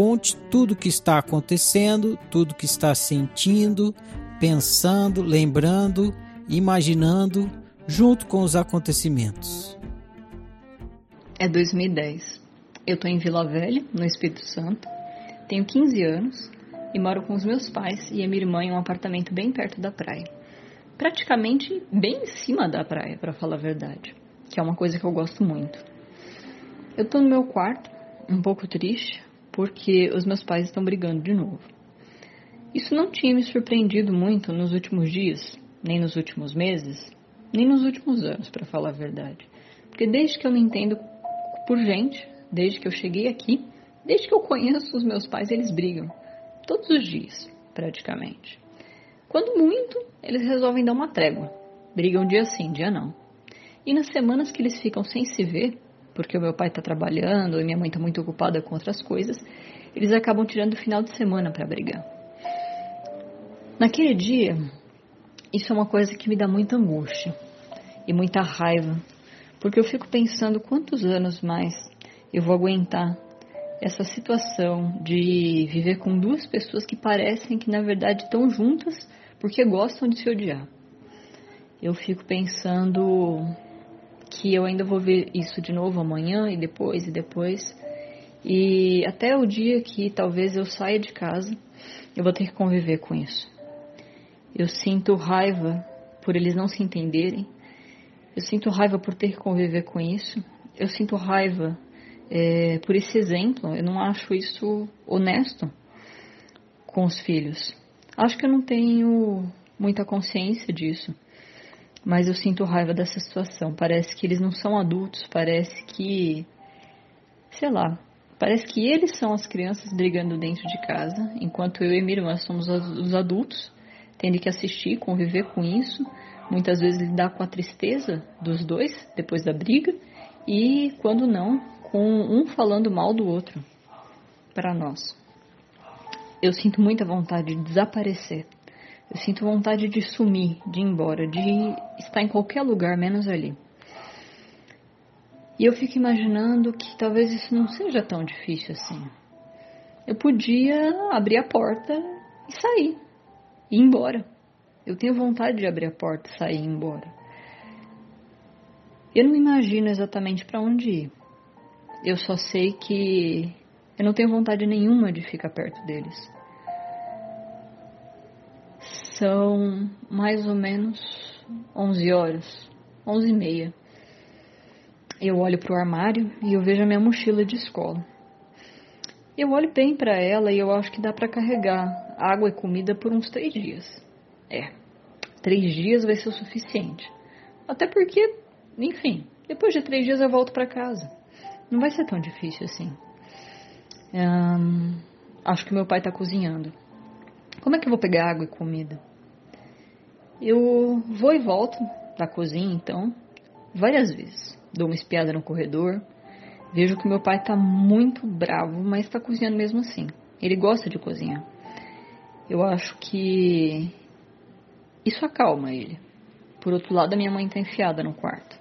Conte tudo o que está acontecendo, tudo o que está sentindo, pensando, lembrando, imaginando, junto com os acontecimentos. É 2010. Eu tô em Vila Velha, no Espírito Santo. Tenho 15 anos e moro com os meus pais e a minha irmã em um apartamento bem perto da praia. Praticamente bem em cima da praia, para falar a verdade, que é uma coisa que eu gosto muito. Eu tô no meu quarto, um pouco triste, porque os meus pais estão brigando de novo. Isso não tinha me surpreendido muito nos últimos dias, nem nos últimos meses, nem nos últimos anos, para falar a verdade. Porque desde que eu me entendo por gente, desde que eu cheguei aqui, desde que eu conheço os meus pais, eles brigam. Todos os dias, praticamente. Quando muito, eles resolvem dar uma trégua. Brigam dia sim, dia não. E nas semanas que eles ficam sem se ver, porque o meu pai está trabalhando e minha mãe está muito ocupada com outras coisas, eles acabam tirando o final de semana para brigar. Naquele dia, isso é uma coisa que me dá muita angústia e muita raiva, porque eu fico pensando quantos anos mais eu vou aguentar essa situação de viver com duas pessoas que parecem que na verdade estão juntas porque gostam de se odiar. Eu fico pensando que eu ainda vou ver isso de novo amanhã e depois e depois. E até o dia que talvez eu saia de casa, eu vou ter que conviver com isso. Eu sinto raiva por eles não se entenderem. Eu sinto raiva por ter que conviver com isso. Eu sinto raiva é, por esse exemplo. Eu não acho isso honesto com os filhos. Acho que eu não tenho muita consciência disso. Mas eu sinto raiva dessa situação. Parece que eles não são adultos, parece que. sei lá. Parece que eles são as crianças brigando dentro de casa, enquanto eu e minha irmã somos os adultos, tendo que assistir, conviver com isso, muitas vezes lidar com a tristeza dos dois depois da briga, e quando não, com um falando mal do outro para nós. Eu sinto muita vontade de desaparecer. Eu sinto vontade de sumir, de ir embora, de estar em qualquer lugar menos ali. E eu fico imaginando que talvez isso não seja tão difícil assim. Eu podia abrir a porta e sair, e ir embora. Eu tenho vontade de abrir a porta, sair e ir embora. Eu não imagino exatamente para onde ir. Eu só sei que eu não tenho vontade nenhuma de ficar perto deles. São mais ou menos 11 horas, 11 e meia. Eu olho para o armário e eu vejo a minha mochila de escola. Eu olho bem para ela e eu acho que dá para carregar água e comida por uns três dias. É, três dias vai ser o suficiente. Até porque, enfim, depois de três dias eu volto para casa. Não vai ser tão difícil assim. Hum, acho que meu pai está cozinhando. Como é que eu vou pegar água e comida? Eu vou e volto da cozinha, então, várias vezes. Dou uma espiada no corredor, Vejo que meu pai está muito bravo, mas está cozinhando mesmo assim. Ele gosta de cozinhar. Eu acho que isso acalma ele. Por outro lado, a minha mãe está enfiada no quarto,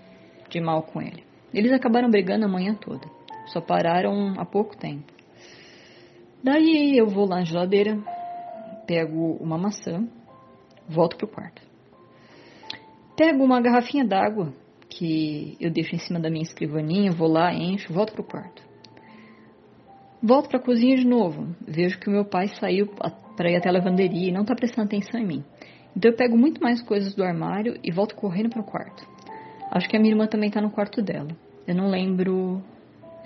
de mal com ele. Eles acabaram brigando a manhã toda. Só pararam há pouco tempo. Daí eu vou lá na geladeira, pego uma maçã, volto pro quarto. Pego uma garrafinha d'água que eu deixo em cima da minha escrivaninha, vou lá, encho, volto pro quarto. Volto para a cozinha de novo. Vejo que o meu pai saiu para ir até a lavanderia e não está prestando atenção em mim. Então eu pego muito mais coisas do armário e volto correndo para o quarto. Acho que a minha irmã também está no quarto dela. Eu não lembro.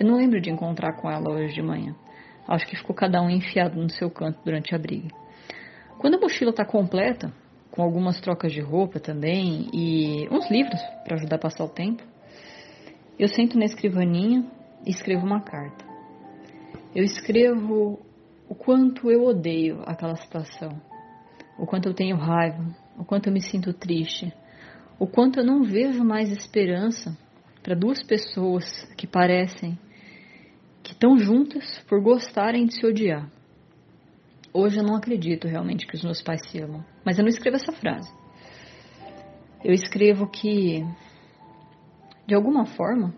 Eu não lembro de encontrar com ela hoje de manhã. Acho que ficou cada um enfiado no seu canto durante a briga. Quando a mochila está completa, com algumas trocas de roupa também e uns livros para ajudar a passar o tempo, eu sento na escrivaninha e escrevo uma carta. Eu escrevo o quanto eu odeio aquela situação, o quanto eu tenho raiva, o quanto eu me sinto triste, o quanto eu não vejo mais esperança para duas pessoas que parecem que estão juntas por gostarem de se odiar. Hoje eu não acredito realmente que os meus pais se amam, mas eu não escrevo essa frase. Eu escrevo que, de alguma forma,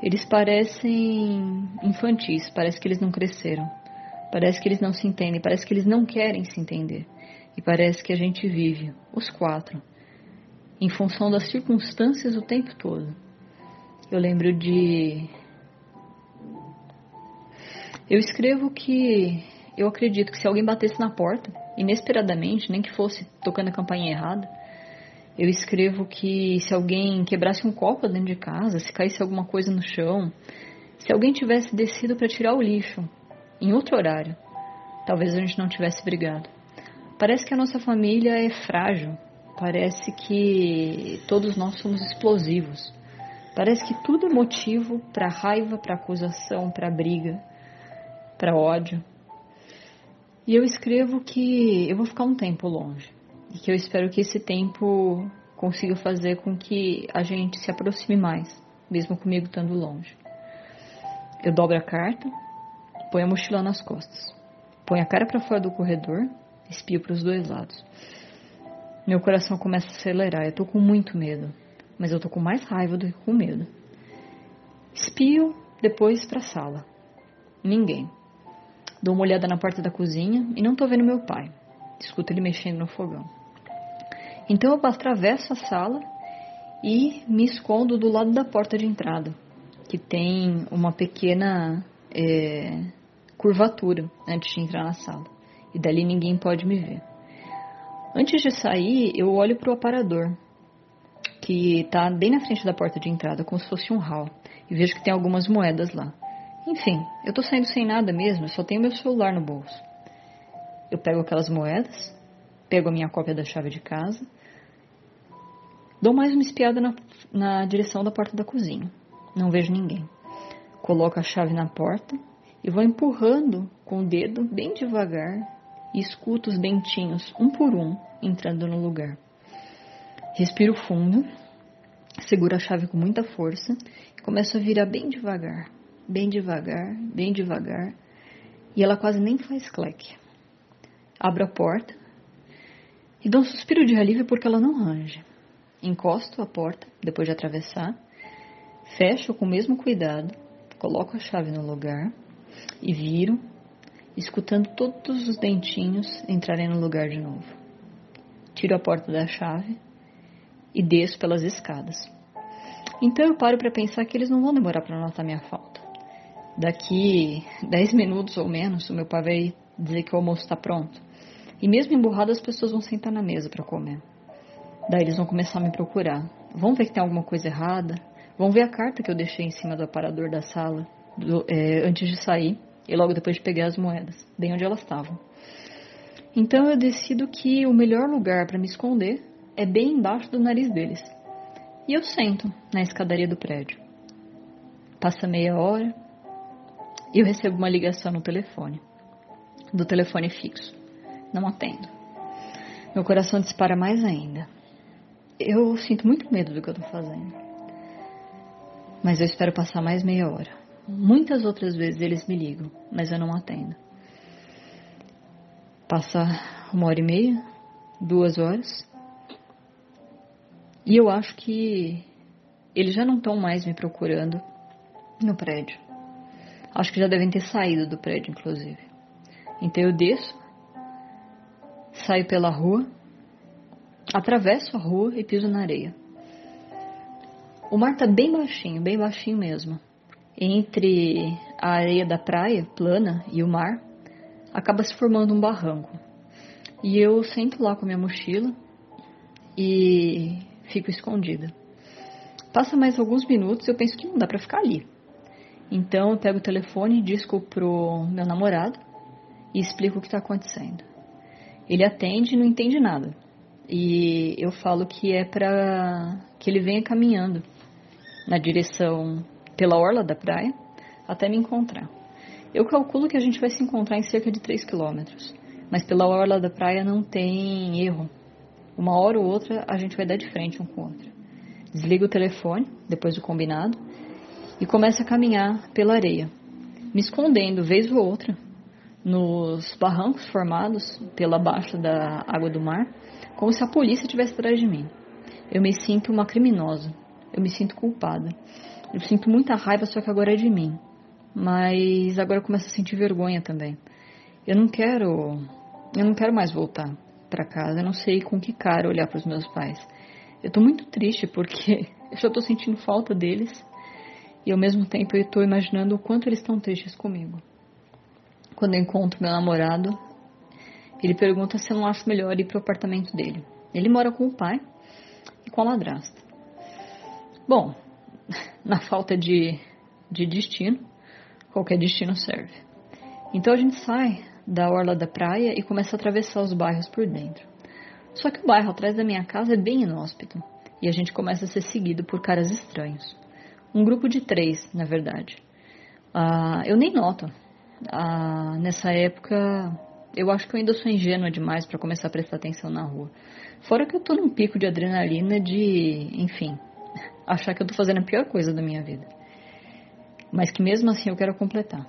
eles parecem infantis, parece que eles não cresceram, parece que eles não se entendem, parece que eles não querem se entender. E parece que a gente vive, os quatro, em função das circunstâncias o tempo todo. Eu lembro de. Eu escrevo que eu acredito que se alguém batesse na porta, inesperadamente, nem que fosse tocando a campainha errada, eu escrevo que se alguém quebrasse um copo dentro de casa, se caísse alguma coisa no chão, se alguém tivesse descido para tirar o lixo em outro horário, talvez a gente não tivesse brigado. Parece que a nossa família é frágil, parece que todos nós somos explosivos. Parece que tudo é motivo para raiva, para acusação, para briga, para ódio. E eu escrevo que eu vou ficar um tempo longe e que eu espero que esse tempo consiga fazer com que a gente se aproxime mais, mesmo comigo estando longe. Eu dobro a carta, ponho a mochila nas costas, ponho a cara para fora do corredor, espio para os dois lados. Meu coração começa a acelerar, eu tô com muito medo, mas eu tô com mais raiva do que com medo. Espio depois para a sala. Ninguém. Dou uma olhada na porta da cozinha e não estou vendo meu pai. Escuto ele mexendo no fogão. Então eu atravesso a sala e me escondo do lado da porta de entrada, que tem uma pequena é, curvatura antes de entrar na sala. E dali ninguém pode me ver. Antes de sair, eu olho para o aparador, que está bem na frente da porta de entrada, como se fosse um hall, e vejo que tem algumas moedas lá. Enfim, eu tô saindo sem nada mesmo, só tenho meu celular no bolso. Eu pego aquelas moedas, pego a minha cópia da chave de casa, dou mais uma espiada na, na direção da porta da cozinha. Não vejo ninguém. Coloco a chave na porta e vou empurrando com o dedo bem devagar e escuto os dentinhos, um por um, entrando no lugar. Respiro fundo, seguro a chave com muita força e começo a virar bem devagar, bem devagar, bem devagar, e ela quase nem faz cleque. Abro a porta e dou um suspiro de alívio porque ela não range. Encosto a porta depois de atravessar, fecho com o mesmo cuidado, coloco a chave no lugar e viro, escutando todos os dentinhos entrarem no lugar de novo. Tiro a porta da chave e desço pelas escadas. Então eu paro para pensar que eles não vão demorar para notar minha falta. Daqui 10 minutos ou menos, o meu pai vai dizer que o almoço está pronto. E mesmo emburrado, as pessoas vão sentar na mesa para comer. Daí eles vão começar a me procurar. Vão ver que tem alguma coisa errada. Vão ver a carta que eu deixei em cima do aparador da sala do, é, antes de sair e logo depois de pegar as moedas, bem onde elas estavam. Então eu decido que o melhor lugar para me esconder é bem embaixo do nariz deles. E eu sento na escadaria do prédio. Passa meia hora, e eu recebo uma ligação no telefone, do telefone fixo. Não atendo. Meu coração dispara mais ainda. Eu sinto muito medo do que eu estou fazendo. Mas eu espero passar mais meia hora. Muitas outras vezes eles me ligam, mas eu não atendo. Passa uma hora e meia, duas horas, e eu acho que eles já não estão mais me procurando no prédio. Acho que já devem ter saído do prédio, inclusive. Então eu desço, saio pela rua, atravesso a rua e piso na areia. O mar tá bem baixinho, bem baixinho mesmo. Entre a areia da praia plana e o mar, acaba se formando um barranco. E eu sento lá com minha mochila e fico escondida. Passa mais alguns minutos, eu penso que não dá para ficar ali. Então eu pego o telefone, disco pro meu namorado e explico o que está acontecendo. Ele atende e não entende nada. E eu falo que é para que ele venha caminhando na direção pela orla da praia até me encontrar. Eu calculo que a gente vai se encontrar em cerca de 3 quilômetros, mas pela orla da praia não tem erro. Uma hora ou outra a gente vai dar de frente um com o outro. Desliga o telefone, depois do combinado, e começa a caminhar pela areia, me escondendo vez ou outra nos barrancos formados pela baixa da água do mar, como se a polícia estivesse atrás de mim. Eu me sinto uma criminosa, eu me sinto culpada. Eu sinto muita raiva, só que agora é de mim. Mas agora eu começo a sentir vergonha também. Eu não quero, eu não quero mais voltar para casa. Eu não sei com que cara olhar para os meus pais. Eu tô muito triste porque eu já tô sentindo falta deles e ao mesmo tempo eu estou imaginando o quanto eles estão tristes comigo. Quando eu encontro meu namorado, ele pergunta se eu não acho melhor ir para o apartamento dele. Ele mora com o pai e com a madrasta. Bom, na falta de, de destino, qualquer destino serve. Então a gente sai da orla da praia e começa a atravessar os bairros por dentro. Só que o bairro atrás da minha casa é bem inóspito e a gente começa a ser seguido por caras estranhos. Um grupo de três, na verdade. Ah, eu nem noto. Ah, nessa época, eu acho que eu ainda sou ingênua demais para começar a prestar atenção na rua. Fora que eu tô num pico de adrenalina de, enfim, achar que eu tô fazendo a pior coisa da minha vida. Mas que mesmo assim eu quero completar.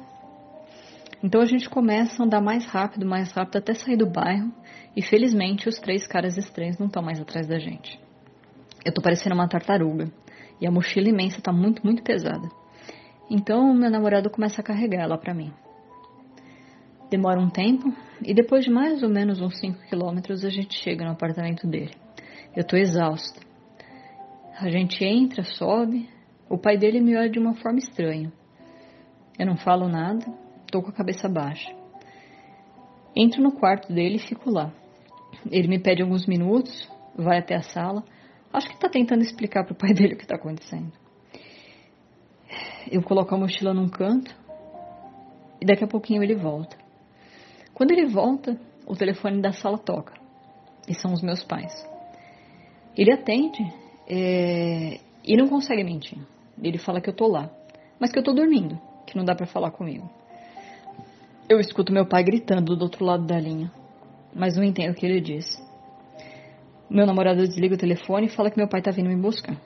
Então a gente começa a andar mais rápido, mais rápido até sair do bairro e felizmente os três caras estranhos não estão mais atrás da gente. Eu tô parecendo uma tartaruga. E a mochila imensa está muito, muito pesada. Então meu namorado começa a carregar ela para mim. Demora um tempo e depois de mais ou menos uns 5 quilômetros a gente chega no apartamento dele. Eu tô exausta. A gente entra, sobe. O pai dele me olha de uma forma estranha. Eu não falo nada, tô com a cabeça baixa. Entro no quarto dele e fico lá. Ele me pede alguns minutos, vai até a sala Acho que está tentando explicar para o pai dele o que está acontecendo. Eu coloco a mochila num canto e daqui a pouquinho ele volta. Quando ele volta, o telefone da sala toca e são os meus pais. Ele atende é, e não consegue mentir. Ele fala que eu tô lá, mas que eu tô dormindo, que não dá para falar comigo. Eu escuto meu pai gritando do outro lado da linha, mas não entendo o que ele diz. Meu namorado desliga o telefone e fala que meu pai tá vindo me buscar.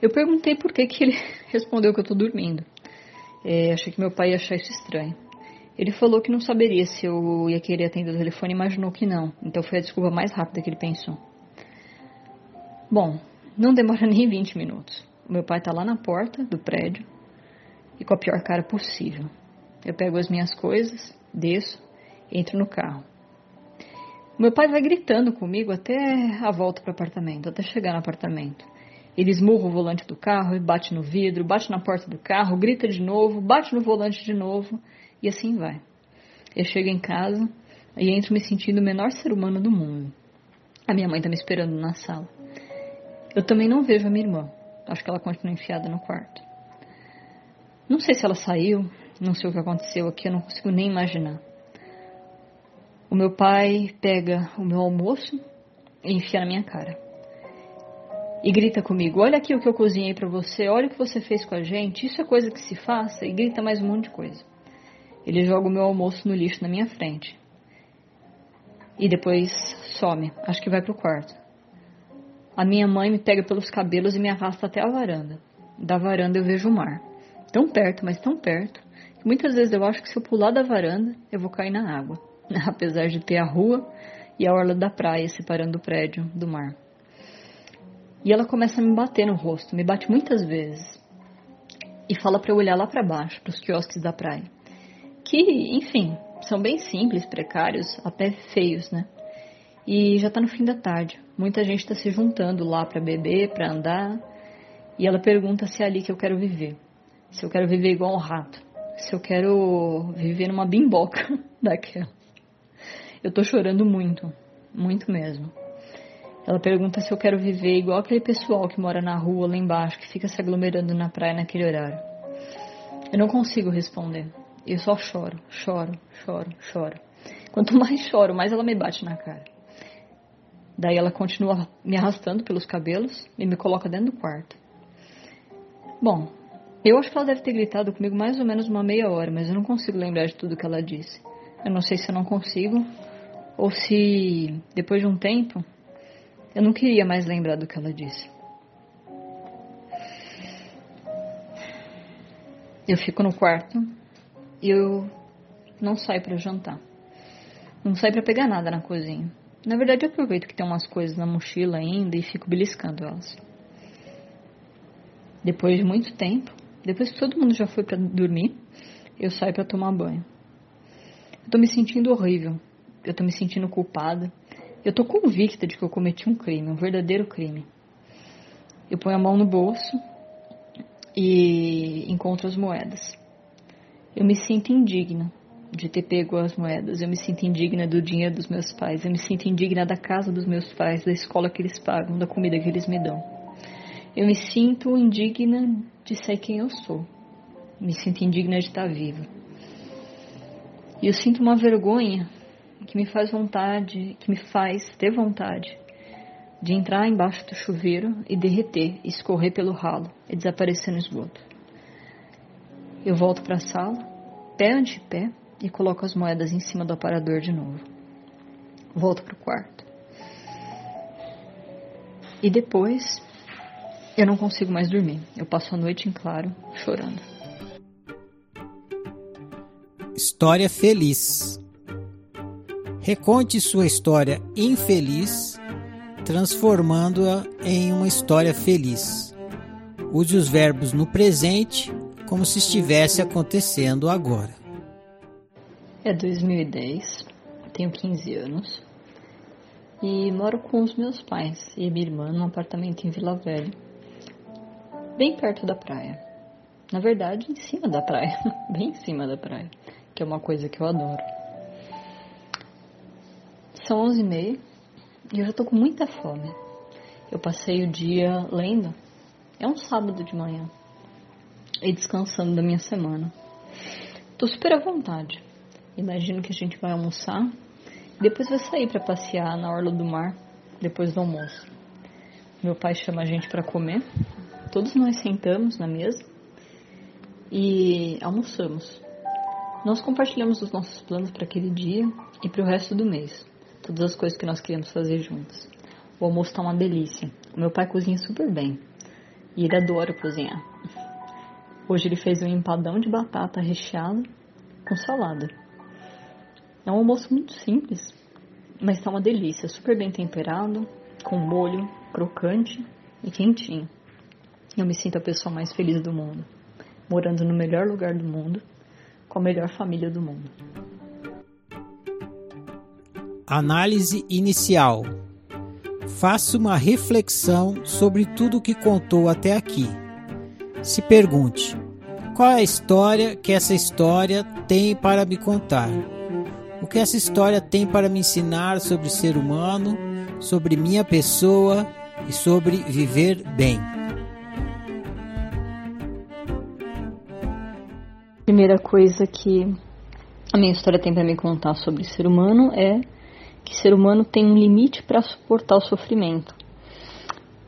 Eu perguntei por que, que ele respondeu que eu tô dormindo. É, achei que meu pai ia achar isso estranho. Ele falou que não saberia se eu ia querer atender o telefone e imaginou que não. Então foi a desculpa mais rápida que ele pensou. Bom, não demora nem 20 minutos. Meu pai tá lá na porta do prédio e com a pior cara possível. Eu pego as minhas coisas, desço, entro no carro. Meu pai vai gritando comigo até a volta para o apartamento, até chegar no apartamento. Ele esmurra o volante do carro e bate no vidro, bate na porta do carro, grita de novo, bate no volante de novo e assim vai. Eu chego em casa e entro me sentindo o menor ser humano do mundo. A minha mãe está me esperando na sala. Eu também não vejo a minha irmã. Acho que ela continua enfiada no quarto. Não sei se ela saiu, não sei o que aconteceu aqui, eu não consigo nem imaginar. O meu pai pega o meu almoço e enfia na minha cara. E grita comigo: Olha aqui o que eu cozinhei para você, olha o que você fez com a gente, isso é coisa que se faça. E grita mais um monte de coisa. Ele joga o meu almoço no lixo na minha frente. E depois some, acho que vai pro quarto. A minha mãe me pega pelos cabelos e me arrasta até a varanda. Da varanda eu vejo o mar. tão perto, mas tão perto, que muitas vezes eu acho que se eu pular da varanda, eu vou cair na água, apesar de ter a rua e a orla da praia separando o prédio do mar. E ela começa a me bater no rosto, me bate muitas vezes. E fala para eu olhar lá para baixo, para os quiosques da praia. Que, enfim, são bem simples, precários, até feios, né? E já tá no fim da tarde. Muita gente está se juntando lá para beber, para andar. E ela pergunta se é ali que eu quero viver. Se eu quero viver igual um rato. Se eu quero viver numa bimboca daquela. Eu tô chorando muito, muito mesmo. Ela pergunta se eu quero viver igual aquele pessoal que mora na rua lá embaixo, que fica se aglomerando na praia naquele horário. Eu não consigo responder. Eu só choro, choro, choro, choro. Quanto mais choro, mais ela me bate na cara. Daí ela continua me arrastando pelos cabelos e me coloca dentro do quarto. Bom, eu acho que ela deve ter gritado comigo mais ou menos uma meia hora, mas eu não consigo lembrar de tudo que ela disse. Eu não sei se eu não consigo ou se depois de um tempo eu não queria mais lembrar do que ela disse. Eu fico no quarto e eu não saio para jantar. Não saio para pegar nada na cozinha. Na verdade, eu aproveito que tem umas coisas na mochila ainda e fico beliscando elas. Depois de muito tempo, depois que todo mundo já foi para dormir, eu saio para tomar banho. Eu tô me sentindo horrível. Eu tô me sentindo culpada. Eu tô convicta de que eu cometi um crime, um verdadeiro crime. Eu ponho a mão no bolso e encontro as moedas. Eu me sinto indigna de ter pego as moedas. Eu me sinto indigna do dinheiro dos meus pais. Eu me sinto indigna da casa dos meus pais, da escola que eles pagam, da comida que eles me dão. Eu me sinto indigna de ser quem eu sou. Me sinto indigna de estar viva. E eu sinto uma vergonha que me faz vontade, que me faz ter vontade de entrar embaixo do chuveiro e derreter, escorrer pelo ralo e desaparecer no esgoto. Eu volto para a sala, pé ante pé, e coloco as moedas em cima do aparador de novo. Volto para o quarto. E depois eu não consigo mais dormir. Eu passo a noite em claro, chorando. História feliz. Reconte sua história infeliz, transformando-a em uma história feliz. Use os verbos no presente como se estivesse acontecendo agora. É 2010, tenho 15 anos e moro com os meus pais e minha irmã num apartamento em Vila Velha, bem perto da praia. Na verdade, em cima da praia, bem em cima da praia, que é uma coisa que eu adoro. São 11 e e eu já tô com muita fome. Eu passei o dia lendo. É um sábado de manhã. E descansando da minha semana. Tô super à vontade. Imagino que a gente vai almoçar. Depois vai sair para passear na orla do mar depois do almoço. Meu pai chama a gente para comer. Todos nós sentamos na mesa e almoçamos. Nós compartilhamos os nossos planos para aquele dia e para o resto do mês todas as coisas que nós queríamos fazer juntos. O almoço tá uma delícia. O meu pai cozinha super bem e ele adora cozinhar. Hoje ele fez um empadão de batata recheado com salada. É um almoço muito simples, mas tá uma delícia, super bem temperado, com molho crocante e quentinho. Eu me sinto a pessoa mais feliz do mundo, morando no melhor lugar do mundo, com a melhor família do mundo. Análise inicial. Faça uma reflexão sobre tudo o que contou até aqui. Se pergunte: qual é a história que essa história tem para me contar? O que essa história tem para me ensinar sobre ser humano, sobre minha pessoa e sobre viver bem? Primeira coisa que a minha história tem para me contar sobre ser humano é que ser humano tem um limite para suportar o sofrimento.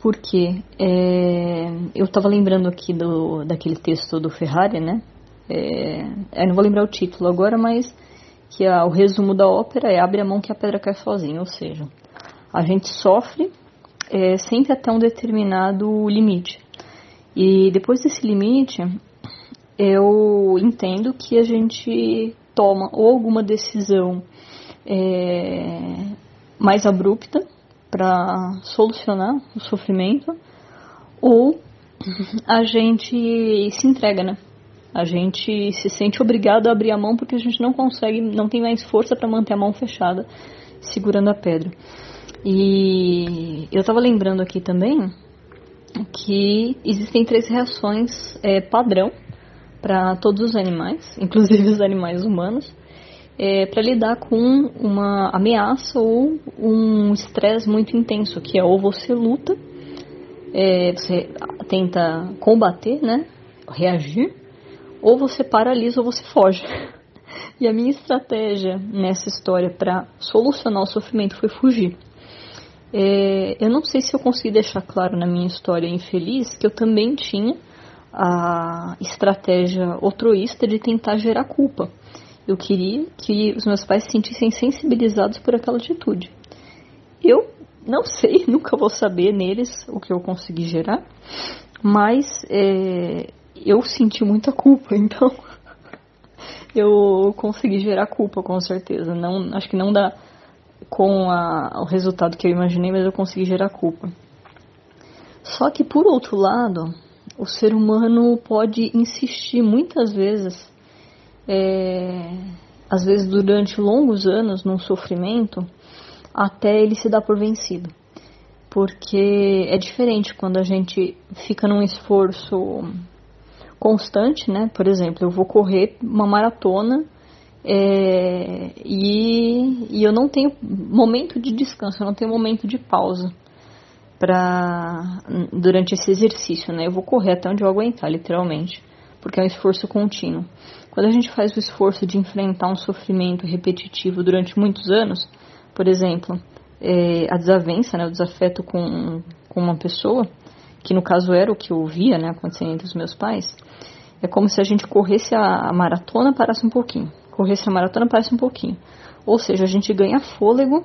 Porque é, eu estava lembrando aqui do, daquele texto do Ferrari, né? É, eu não vou lembrar o título agora, mas que a, o resumo da ópera é abre a mão que a pedra cai sozinha, ou seja, a gente sofre é, sempre até um determinado limite. E depois desse limite, eu entendo que a gente toma ou alguma decisão é, mais abrupta para solucionar o sofrimento, ou a gente se entrega, né? A gente se sente obrigado a abrir a mão porque a gente não consegue, não tem mais força para manter a mão fechada segurando a pedra. E eu estava lembrando aqui também que existem três reações é, padrão para todos os animais, inclusive os animais humanos, é, para lidar com uma ameaça ou um estresse muito intenso, que é ou você luta, é, você tenta combater, né, reagir, ou você paralisa ou você foge. E a minha estratégia nessa história para solucionar o sofrimento foi fugir. É, eu não sei se eu consegui deixar claro na minha história infeliz que eu também tinha a estratégia altruísta de tentar gerar culpa. Eu queria que os meus pais se sentissem sensibilizados por aquela atitude. Eu não sei, nunca vou saber neles o que eu consegui gerar, mas é, eu senti muita culpa, então eu consegui gerar culpa com certeza. Não, acho que não dá com a, o resultado que eu imaginei, mas eu consegui gerar culpa. Só que por outro lado, o ser humano pode insistir muitas vezes, é, às vezes durante longos anos, num sofrimento, até ele se dar por vencido. Porque é diferente quando a gente fica num esforço constante, né? Por exemplo, eu vou correr uma maratona é, e, e, eu não tenho momento de descanso, eu não tenho momento de pausa para durante esse exercício, né? Eu vou correr até onde eu aguentar, literalmente, porque é um esforço contínuo. Quando a gente faz o esforço de enfrentar um sofrimento repetitivo durante muitos anos, por exemplo, é, a desavença, né, o desafeto com, com uma pessoa, que no caso era o que eu via né, acontecendo entre os meus pais, é como se a gente corresse a, maratona, parasse um pouquinho. Corresse a maratona, parasse um pouquinho. Ou seja, a gente ganha fôlego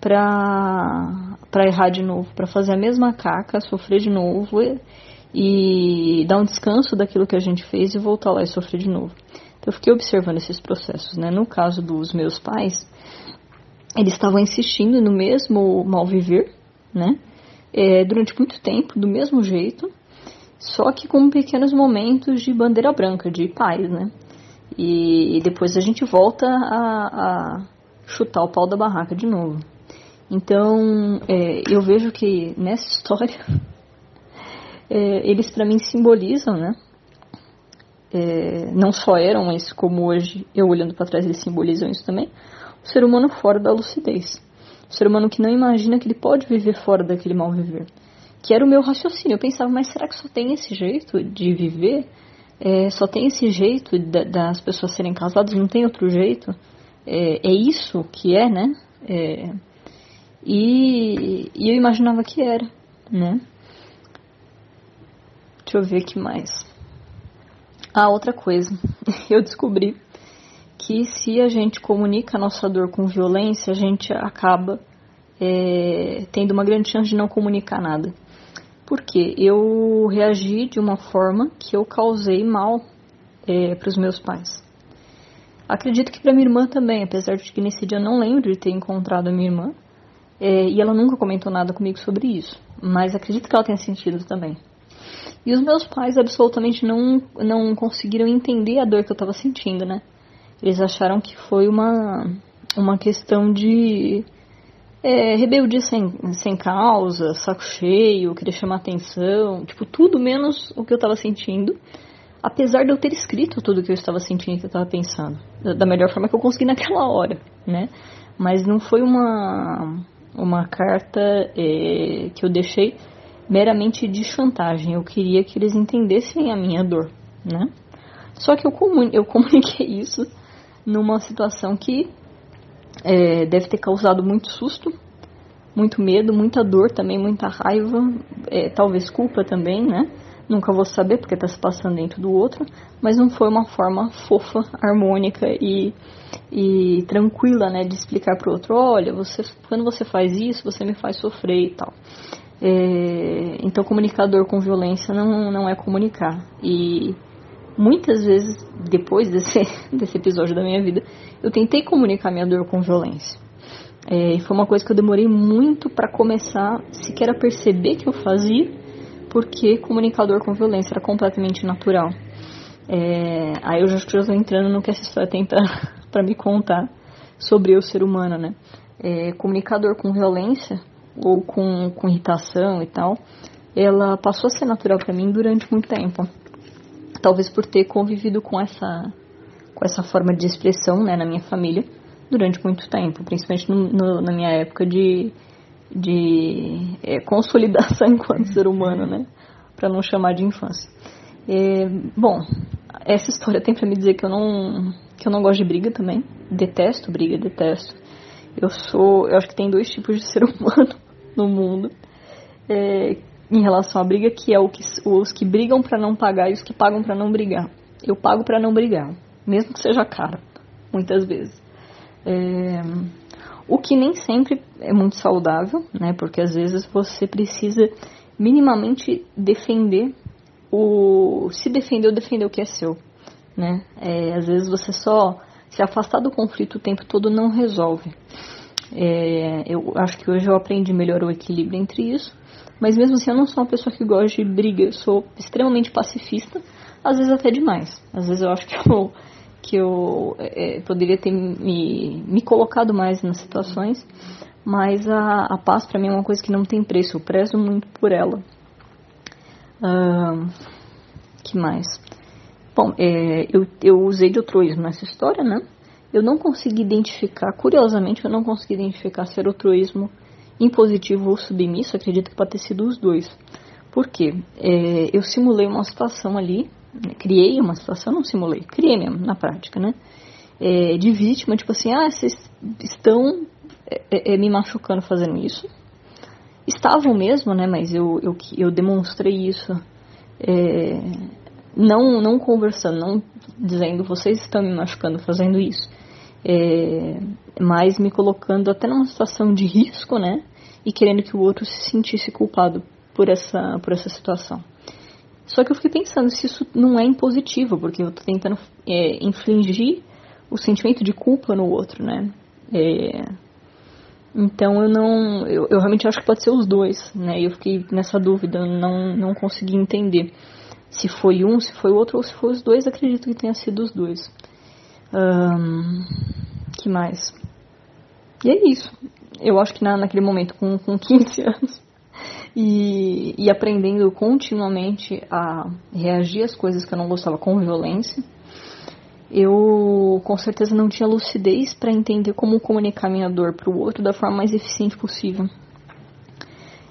para para errar de novo, para fazer a mesma caca, sofrer de novo e, e, dar um descanso daquilo que a gente fez e voltar lá e sofrer de novo. Então eu fiquei observando esses processos, né? No caso dos meus pais, eles estavam insistindo no mesmo mal viver, né? É, durante muito tempo, do mesmo jeito, só que com pequenos momentos de bandeira branca, de paz, né? E, e depois a gente volta a, a chutar o pau da barraca de novo. Então, é, eu vejo que nessa história, é, eles para mim simbolizam, né? É, não só eram, mas como hoje, eu olhando para trás, eles simbolizam isso também. O ser humano fora da lucidez. O ser humano que não imagina que ele pode viver fora daquele mal viver. Que era o meu raciocínio. Eu pensava, mas será que só tem esse jeito de viver? É, só tem esse jeito das pessoas serem casadas? Não tem outro jeito? É, é isso que é, né? É, e, e eu imaginava que era, né? Deixa eu ver o que mais. Ah, outra coisa. Eu descobri que se a gente comunica a nossa dor com violência, a gente acaba é, tendo uma grande chance de não comunicar nada. Porque eu reagi de uma forma que eu causei mal é, para os meus pais. Acredito que para minha irmã também, apesar de que nesse dia eu não lembro de ter encontrado a minha irmã, é, e ela nunca comentou nada comigo sobre isso, mas acredito que ela tenha sentido também. E os meus pais absolutamente não, não conseguiram entender a dor que eu estava sentindo, né? Eles acharam que foi uma, uma questão de é, rebeldia sem, sem causa, saco cheio, querer chamar atenção, tipo, tudo menos o que eu estava sentindo, apesar de eu ter escrito tudo o que eu estava sentindo e que eu estava pensando, da melhor forma que eu consegui naquela hora, né? Mas não foi uma, uma carta é, que eu deixei meramente de chantagem. Eu queria que eles entendessem a minha dor, né? Só que eu, comun eu comuniquei isso numa situação que é, deve ter causado muito susto, muito medo, muita dor também, muita raiva, é, talvez culpa também, né? Nunca vou saber porque está se passando dentro do outro, mas não foi uma forma fofa, harmônica e e tranquila, né, de explicar para o outro, olha, você, quando você faz isso, você me faz sofrer e tal. É, então, comunicador com violência não, não é comunicar. E muitas vezes, depois desse, desse episódio da minha vida, eu tentei comunicar minha dor com violência. É, foi uma coisa que eu demorei muito para começar sequer a perceber que eu fazia, porque comunicador com violência era completamente natural. É, aí eu já estou entrando no que essa história tem para me contar sobre o ser humano, né? É, comunicador com violência ou com, com irritação e tal, ela passou a ser natural para mim durante muito tempo. Talvez por ter convivido com essa, com essa forma de expressão né, na minha família durante muito tempo, principalmente no, no, na minha época de, de é, consolidação enquanto ser humano, né? Para não chamar de infância. É, bom, essa história tem para me dizer que eu não que eu não gosto de briga também. Detesto briga, detesto. Eu sou, eu acho que tem dois tipos de ser humano no mundo. É, em relação à briga, que é o que, os que brigam para não pagar e os que pagam para não brigar. Eu pago para não brigar, mesmo que seja caro, muitas vezes. É, o que nem sempre é muito saudável, né? Porque às vezes você precisa minimamente defender o se defender ou defender o que é seu, né? É, às vezes você só se afastar do conflito o tempo todo não resolve. É, eu acho que hoje eu aprendi melhor o equilíbrio entre isso, mas mesmo assim eu não sou uma pessoa que gosta de briga, eu sou extremamente pacifista, às vezes até demais. Às vezes eu acho que eu, que eu é, poderia ter me, me colocado mais nas situações, mas a, a paz para mim é uma coisa que não tem preço, eu prezo muito por ela. Uh, que mais? Bom, é, eu, eu usei de altruísmo nessa história, né? Eu não consegui identificar, curiosamente, eu não consegui identificar se era altruísmo impositivo ou submisso, acredito que pode ter sido os dois. Por quê? É, eu simulei uma situação ali, né, criei uma situação, não simulei, criei mesmo, na prática, né? É, de vítima, tipo assim, ah, vocês estão é, é, é me machucando fazendo isso, estavam mesmo, né? Mas eu, eu, eu demonstrei isso é, não, não conversando, não dizendo vocês estão me machucando fazendo isso, é, mas me colocando até numa situação de risco, né? E querendo que o outro se sentisse culpado por essa, por essa situação. Só que eu fiquei pensando se isso não é impositivo, porque eu estou tentando é, infligir o sentimento de culpa no outro, né? É, então eu não, eu, eu, realmente acho que pode ser os dois, né? Eu fiquei nessa dúvida, não, não consegui entender se foi um, se foi outro ou se foi os dois. Acredito que tenha sido os dois. Um, que mais? E é isso. Eu acho que na, naquele momento, com, com 15 anos, e, e aprendendo continuamente a reagir às coisas que eu não gostava com violência, eu com certeza não tinha lucidez para entender como comunicar minha dor para o outro da forma mais eficiente possível.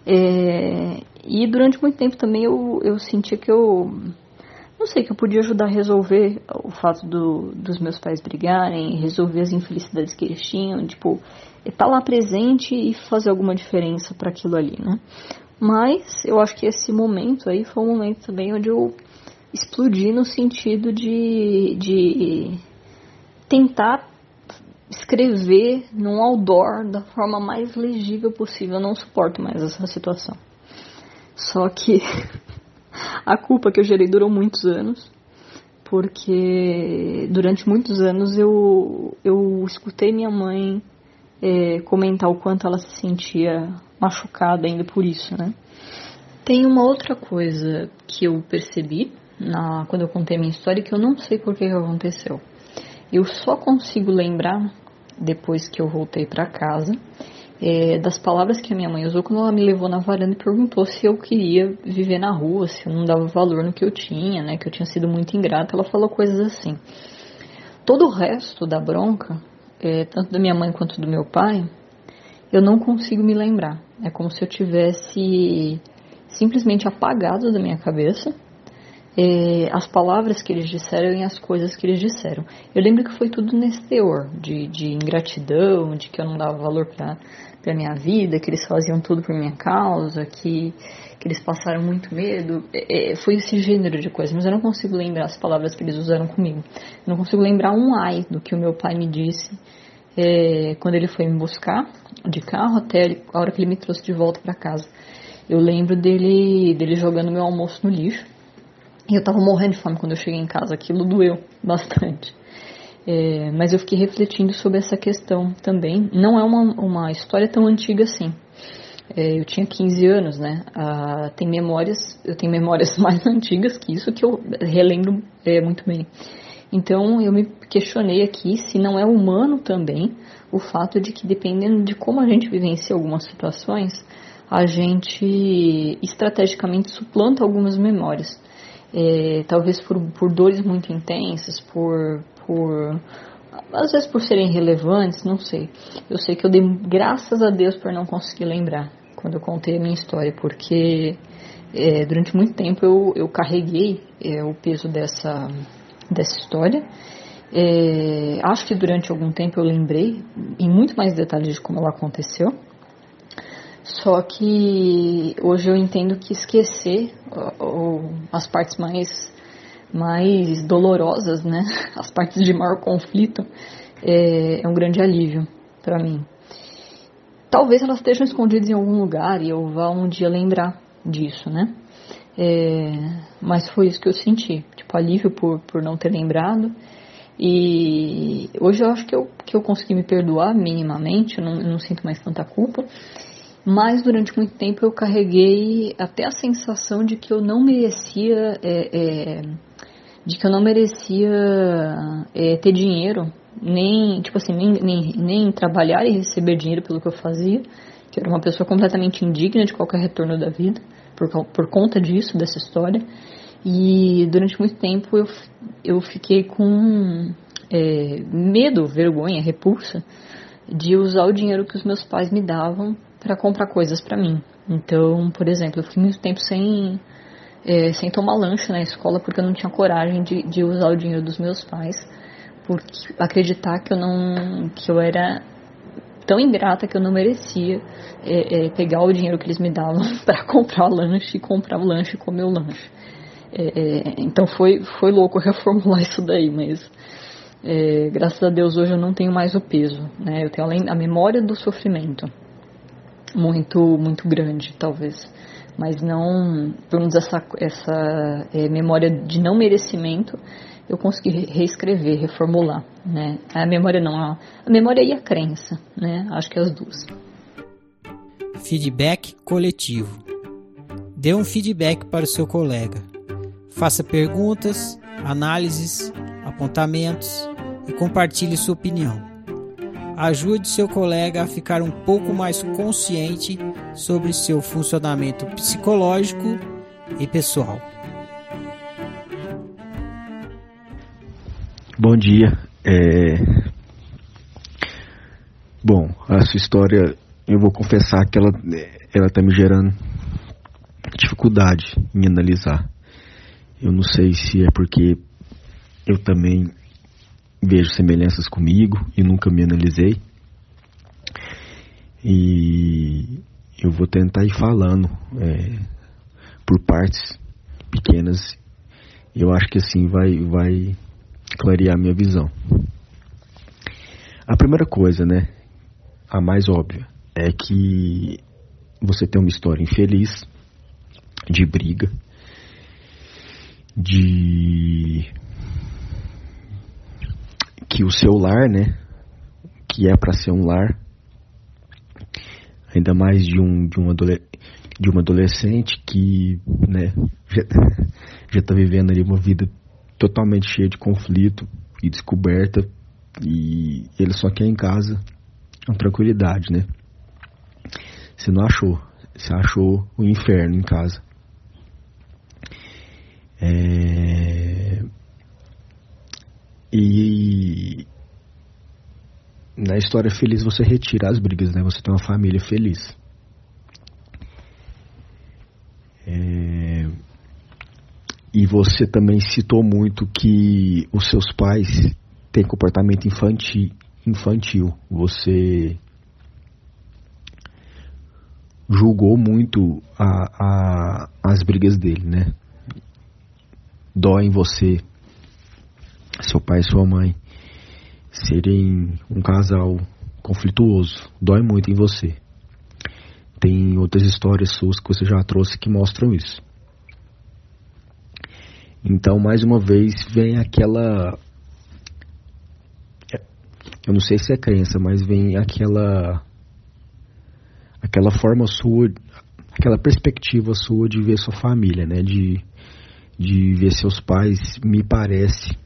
É, e durante muito tempo também eu, eu sentia que eu não sei, que eu podia ajudar a resolver o fato do, dos meus pais brigarem, resolver as infelicidades que eles tinham, tipo, estar tá lá presente e fazer alguma diferença para aquilo ali, né? Mas eu acho que esse momento aí foi um momento também onde eu explodi no sentido de, de tentar escrever num outdoor da forma mais legível possível. Eu não suporto mais essa situação. Só que a culpa que eu gerei durou muitos anos, porque durante muitos anos eu, eu escutei minha mãe é, comentar o quanto ela se sentia machucada ainda por isso, né? Tem uma outra coisa que eu percebi na, quando eu contei minha história que eu não sei por que aconteceu. Eu só consigo lembrar, depois que eu voltei para casa, é, das palavras que a minha mãe usou quando ela me levou na varanda e perguntou se eu queria viver na rua, se eu não dava valor no que eu tinha, né, que eu tinha sido muito ingrata. Ela falou coisas assim. Todo o resto da bronca, é, tanto da minha mãe quanto do meu pai, eu não consigo me lembrar. É como se eu tivesse simplesmente apagado da minha cabeça é, as palavras que eles disseram e as coisas que eles disseram. Eu lembro que foi tudo nesse teor de, de ingratidão, de que eu não dava valor para a minha vida, que eles faziam tudo por minha causa, que, que eles passaram muito medo. É, é, foi esse gênero de coisa, mas eu não consigo lembrar as palavras que eles usaram comigo. Eu não consigo lembrar um ai do que o meu pai me disse é, quando ele foi me buscar de carro até a hora que ele me trouxe de volta para casa. Eu lembro dele, dele jogando meu almoço no lixo E eu tava morrendo de fome quando eu cheguei em casa, aquilo doeu bastante. É, mas eu fiquei refletindo sobre essa questão também. Não é uma, uma história tão antiga assim. É, eu tinha 15 anos, né? Ah, tem memórias, eu tenho memórias mais antigas que isso que eu relembro é, muito bem. Então eu me questionei aqui se não é humano também o fato de que dependendo de como a gente vivencia algumas situações, a gente estrategicamente suplanta algumas memórias. É, talvez por, por dores muito intensas, por, por às vezes por serem relevantes, não sei. Eu sei que eu dei graças a Deus por não conseguir lembrar quando eu contei a minha história, porque é, durante muito tempo eu, eu carreguei é, o peso dessa, dessa história. É, acho que durante algum tempo eu lembrei em muito mais detalhes de como ela aconteceu. Só que hoje eu entendo que esquecer ou, as partes mais, mais dolorosas, né, as partes de maior conflito, é, é um grande alívio para mim. Talvez elas estejam escondidas em algum lugar e eu vá um dia lembrar disso, né? É, mas foi isso que eu senti, tipo, alívio por, por não ter lembrado. E hoje eu acho que eu, que eu consegui me perdoar minimamente, eu não, eu não sinto mais tanta culpa. Mas durante muito tempo eu carreguei até a sensação de que eu não merecia, é, é, de que eu não merecia é, ter dinheiro nem, tipo assim, nem, nem, nem trabalhar e receber dinheiro pelo que eu fazia, que eu era uma pessoa completamente indigna de qualquer retorno da vida, por, por conta disso, dessa história. E durante muito tempo eu, eu fiquei com é, medo, vergonha, repulsa de usar o dinheiro que os meus pais me davam para comprar coisas para mim. Então, por exemplo, eu fiquei muito tempo sem, é, sem tomar lanche na escola porque eu não tinha coragem de, de usar o dinheiro dos meus pais por acreditar que eu não que eu era tão ingrata que eu não merecia é, é, pegar o dinheiro que eles me davam para comprar o lanche e comprar o lanche e comer o lanche. É, é, então foi foi louco reformular isso daí, mas é, graças a Deus hoje eu não tenho mais o peso, né? Eu tenho além a memória do sofrimento muito muito grande, talvez, mas não pelo menos essa essa é, memória de não merecimento eu consegui reescrever, reformular, né? A memória não, a, memória e a crença, né? Acho que as duas. Feedback coletivo. Dê um feedback para o seu colega. Faça perguntas, análises, apontamentos e compartilhe sua opinião. Ajude seu colega a ficar um pouco mais consciente sobre seu funcionamento psicológico e pessoal. Bom dia. É... Bom, a sua história, eu vou confessar que ela, ela tá me gerando dificuldade em analisar. Eu não sei se é porque eu também vejo semelhanças comigo e nunca me analisei. E eu vou tentar ir falando é, por partes pequenas. Eu acho que assim vai, vai clarear minha visão. A primeira coisa, né, a mais óbvia, é que você tem uma história infeliz, de briga, de que o seu lar, né, que é para ser um lar, ainda mais de um de um de uma adolescente que, né, já, já tá vivendo ali uma vida totalmente cheia de conflito e descoberta e ele só quer em casa uma tranquilidade, né? Você não achou, você achou o inferno em casa. É... E na história feliz você retira as brigas, né? Você tem uma família feliz. É... E você também citou muito que os seus pais têm comportamento infantil. infantil. Você julgou muito a, a, as brigas dele, né? Dói em você, seu pai e sua mãe, serem um casal conflituoso. Dói muito em você. Tem outras histórias suas que você já trouxe que mostram isso. Então, mais uma vez, vem aquela. Eu não sei se é crença, mas vem aquela. Aquela forma sua, aquela perspectiva sua de ver sua família, né? De, de ver seus pais, me parece,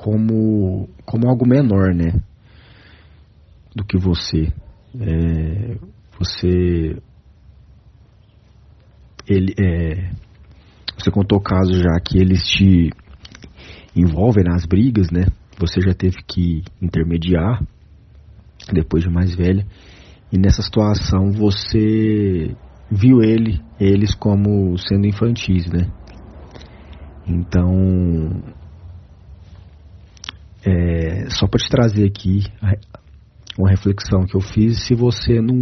como, como algo menor, né? Do que você. É, você. Ele, é, você contou casos já que eles te envolvem nas brigas, né? Você já teve que intermediar depois de mais velha. E nessa situação você viu ele, eles como sendo infantis, né? Então, é, só para te trazer aqui uma reflexão que eu fiz, se você não,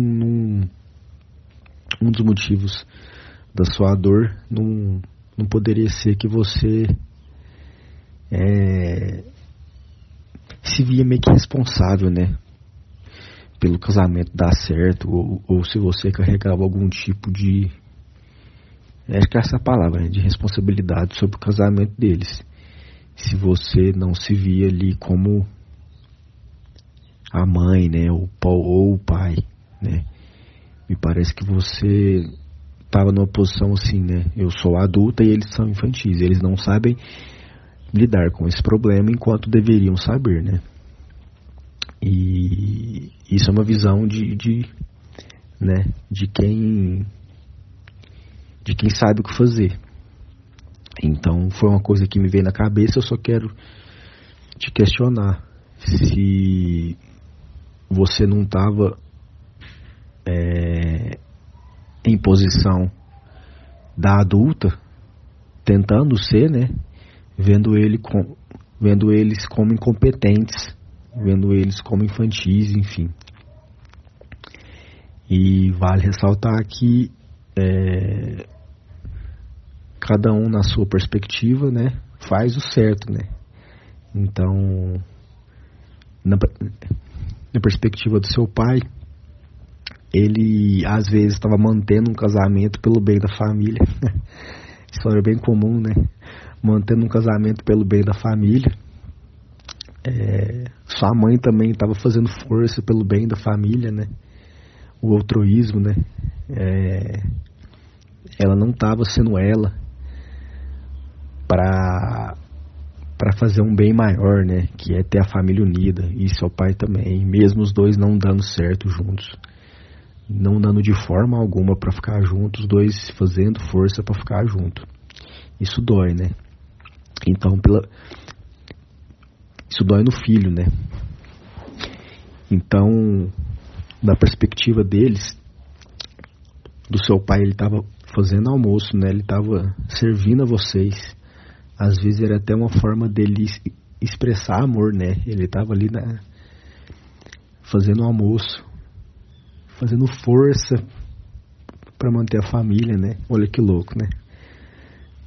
um dos motivos da sua dor não, não poderia ser que você é, se via meio que responsável, né? Pelo casamento dar certo, ou, ou se você carregava algum tipo de. Acho que é essa palavra, né, de responsabilidade sobre o casamento deles. Se você não se via ali como a mãe, né? Ou, ou o pai, né? Me parece que você estava numa posição assim, né? Eu sou adulta e eles são infantis. Eles não sabem lidar com esse problema enquanto deveriam saber, né? E isso é uma visão de, de né? De quem de quem sabe o que fazer. Então foi uma coisa que me veio na cabeça. Eu só quero te questionar se você não estava é, em posição da adulta, tentando ser, né? Vendo, ele com, vendo eles como incompetentes, vendo eles como infantis, enfim. E vale ressaltar que é, cada um na sua perspectiva, né, faz o certo, né? Então, na, na perspectiva do seu pai, ele às vezes estava mantendo um casamento pelo bem da família. História bem comum, né? Mantendo um casamento pelo bem da família. É, sua mãe também estava fazendo força pelo bem da família, né? O altruísmo, né? É, ela não estava sendo ela para para fazer um bem maior, né? Que é ter a família unida e seu pai também, mesmo os dois não dando certo juntos não dando de forma alguma para ficar juntos, os dois fazendo força para ficar junto. Isso dói, né? Então, pela isso dói no filho, né? Então, da perspectiva deles, do seu pai, ele estava fazendo almoço, né? Ele estava servindo a vocês. Às vezes era até uma forma dele expressar amor, né? Ele estava ali na, fazendo almoço fazendo força para manter a família, né? Olha que louco, né?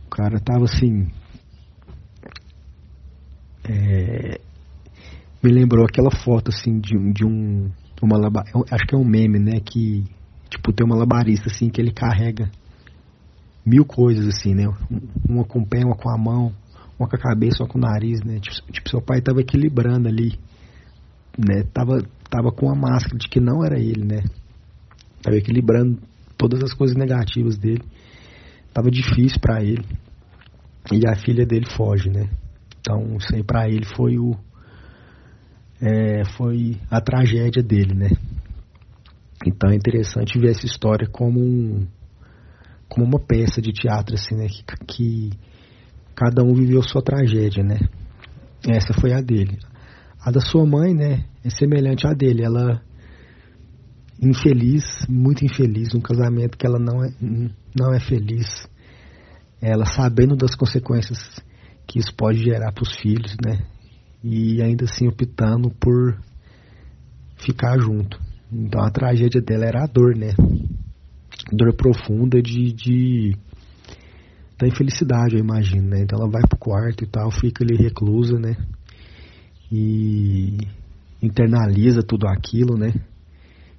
O cara tava assim. É, me lembrou aquela foto assim de, de um. Uma laba, acho que é um meme, né? Que tipo tem uma labarista assim que ele carrega mil coisas assim, né? Uma com o pé, uma com a mão, uma com a cabeça, uma com o nariz, né? Tipo, tipo seu pai tava equilibrando ali, né? Tava, tava com a máscara de que não era ele, né? Estava equilibrando todas as coisas negativas dele. Tava difícil para ele. E a filha dele foge, né? Então, isso aí pra ele foi o. É, foi a tragédia dele, né? Então é interessante ver essa história como um, como uma peça de teatro, assim, né? Que, que cada um viveu sua tragédia, né? Essa foi a dele. A da sua mãe, né? É semelhante à dele. Ela infeliz, muito infeliz, um casamento que ela não é, não é feliz, ela sabendo das consequências que isso pode gerar para os filhos, né? E ainda assim optando por ficar junto. Então a tragédia dela era a dor, né? Dor profunda de, de da infelicidade, eu imagino, né? Então ela vai pro quarto e tal, fica ali reclusa, né? E internaliza tudo aquilo, né?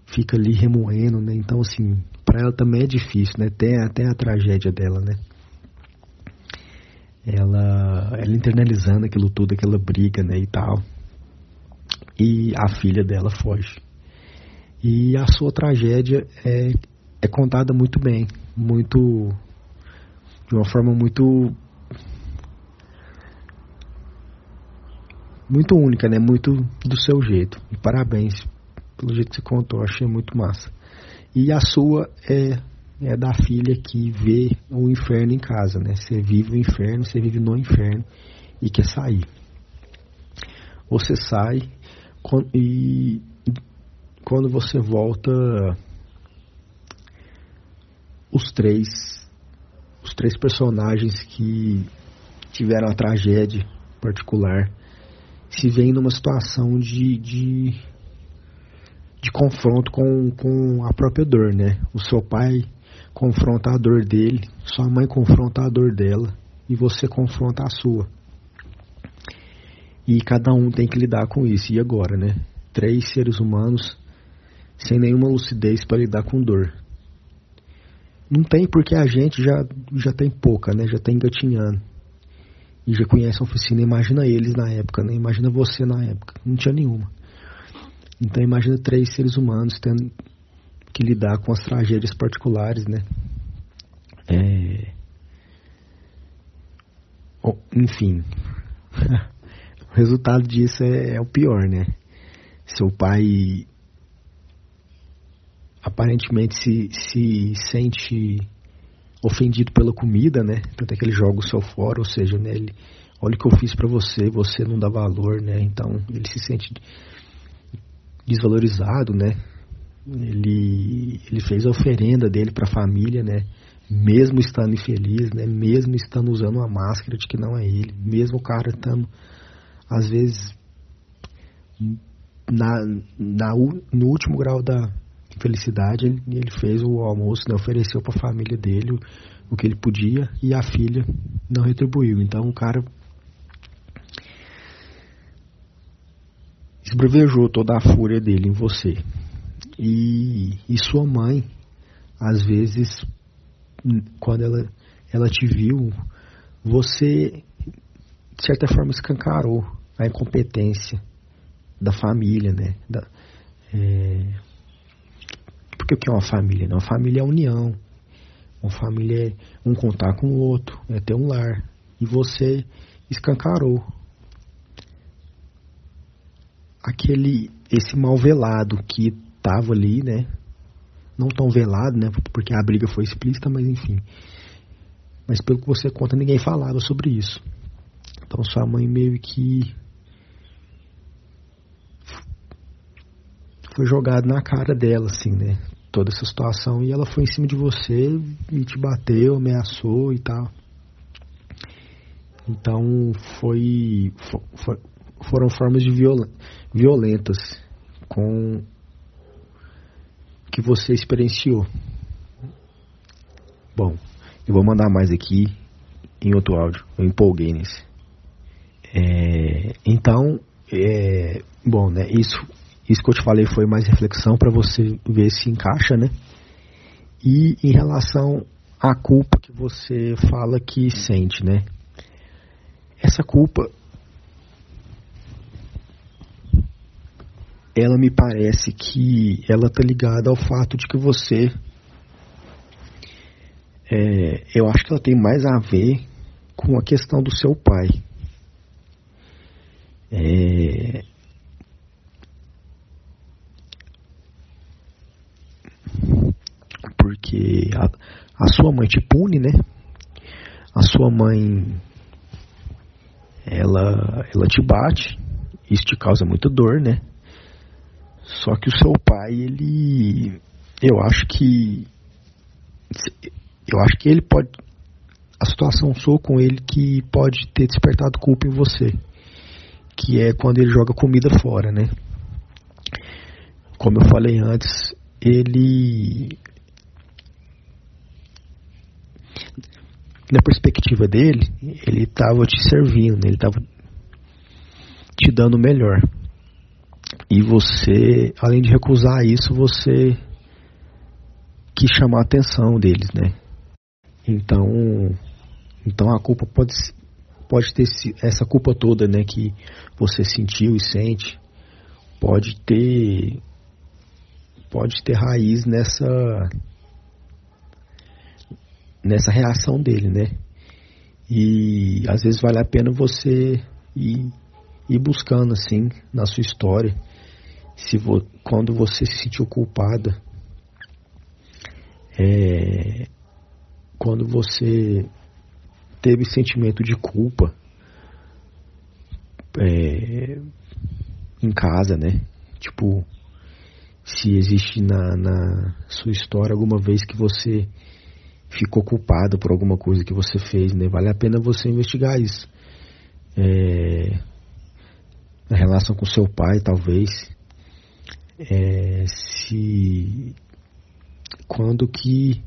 fica ali remoendo, né? Então, assim, para ela também é difícil, né? Tem até a tragédia dela, né? ela, ela internalizando aquilo tudo, aquela briga, né, e tal. E a filha dela foge. E a sua tragédia é, é contada muito bem, muito de uma forma muito muito única, né? Muito do seu jeito. E parabéns pelo jeito que você contou, achei muito massa. E a sua é, é da filha que vê o inferno em casa, né? Você vive o inferno, você vive no inferno e quer sair. Você sai e quando você volta, os três, os três personagens que tiveram a tragédia particular se veem numa situação de, de de confronto com, com a própria dor, né? O seu pai confronta a dor dele, sua mãe confronta a dor dela e você confronta a sua. E cada um tem que lidar com isso. E agora, né? Três seres humanos sem nenhuma lucidez para lidar com dor. Não tem porque a gente já, já tem pouca, né? Já tem engatinhando. E já conhece a oficina. Imagina eles na época, né? Imagina você na época. Não tinha nenhuma. Então imagina três seres humanos tendo que lidar com as tragédias particulares, né? É... Enfim, o resultado disso é, é, o pior, né? Seu pai aparentemente se, se sente ofendido pela comida, né? Tanto é que ele joga o seu fora, ou seja, né? Ele, olha o que eu fiz para você, você não dá valor, né? Então ele se sente desvalorizado, né? Ele, ele fez a oferenda dele para a família, né? Mesmo estando infeliz, né? Mesmo estando usando uma máscara de que não é ele, mesmo o cara estando às vezes na, na no último grau da felicidade, ele, ele fez o almoço, né? ofereceu para a família dele o, o que ele podia e a filha não retribuiu. Então o cara esbrevejou toda a fúria dele em você. E, e sua mãe, às vezes, quando ela, ela te viu, você, de certa forma, escancarou a incompetência da família, né? Da, é... Porque o que é uma família? Uma família é união. Uma família é um contar com o outro, é ter um lar. E você escancarou aquele esse mal velado que tava ali, né? Não tão velado, né? Porque a briga foi explícita, mas enfim. Mas pelo que você conta, ninguém falava sobre isso. Então sua mãe meio que foi jogado na cara dela, assim, né? Toda essa situação. E ela foi em cima de você e te bateu, ameaçou e tal. Então foi, foi foram formas de viol violentas com que você experienciou. Bom, eu vou mandar mais aqui em outro áudio. Eu empolguei nesse. É, então, é, bom, né? Isso, isso que eu te falei foi mais reflexão para você ver se encaixa, né? E em relação à culpa que você fala que sente, né? Essa culpa ela me parece que ela tá ligada ao fato de que você é, eu acho que ela tem mais a ver com a questão do seu pai. É, porque a, a sua mãe te pune, né? A sua mãe ela ela te bate, isso te causa muita dor, né? Só que o seu pai, ele. Eu acho que. Eu acho que ele pode. A situação sou com ele que pode ter despertado culpa em você. Que é quando ele joga comida fora, né? Como eu falei antes, ele. Na perspectiva dele, ele estava te servindo, ele estava te dando o melhor. E você, além de recusar isso, você quis chamar a atenção deles, né? Então, então a culpa pode, pode ter essa culpa toda, né, que você sentiu e sente, pode ter pode ter raiz nessa nessa reação dele, né? E às vezes vale a pena você ir, ir buscando assim na sua história, se vo, quando você se sentiu culpada, é, quando você teve sentimento de culpa é, em casa, né? Tipo, se existe na, na sua história alguma vez que você ficou culpado por alguma coisa que você fez, né? Vale a pena você investigar isso. É, na relação com seu pai, talvez. É, se quando que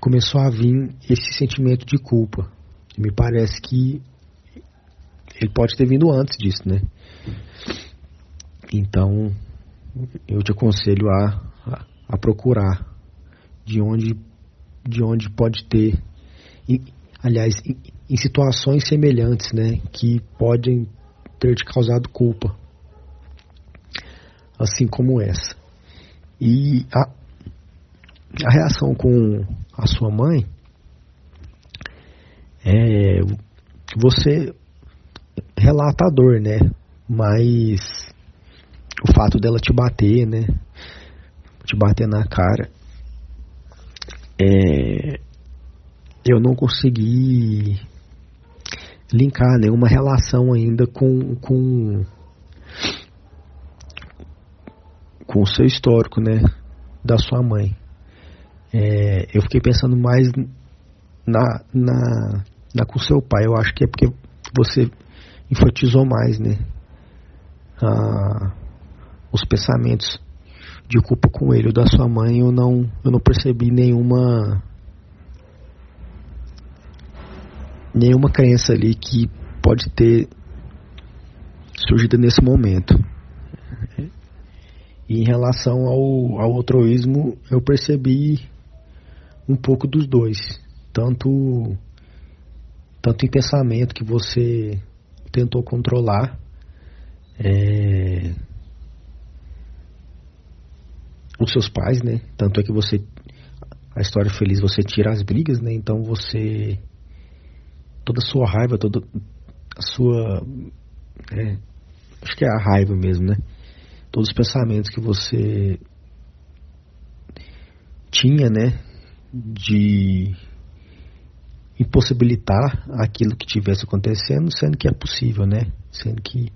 começou a vir esse sentimento de culpa. Me parece que ele pode ter vindo antes disso, né? Então, eu te aconselho a, a, a procurar de onde, de onde pode ter, aliás, em, em, situações semelhantes, né, que podem ter te causado culpa, assim como essa. E a, a reação com a sua mãe é você relata a dor, né? Mas o fato dela te bater, né? Te bater na cara é, eu não consegui linkar nenhuma relação ainda com, com, com o seu histórico, né, da sua mãe. É, eu fiquei pensando mais na, na, na com seu pai. Eu acho que é porque você enfatizou mais, né, os pensamentos de culpa com ele ou da sua mãe, eu não, eu não percebi nenhuma nenhuma crença ali que pode ter surgido nesse momento. E em relação ao, ao altruísmo, eu percebi um pouco dos dois. Tanto, tanto em pensamento que você tentou controlar, é, os seus pais, né? Tanto é que você a história feliz você tira as brigas, né? Então você toda a sua raiva, toda a sua é, acho que é a raiva mesmo, né? Todos os pensamentos que você tinha, né? De impossibilitar aquilo que tivesse acontecendo, sendo que é possível, né? Sendo que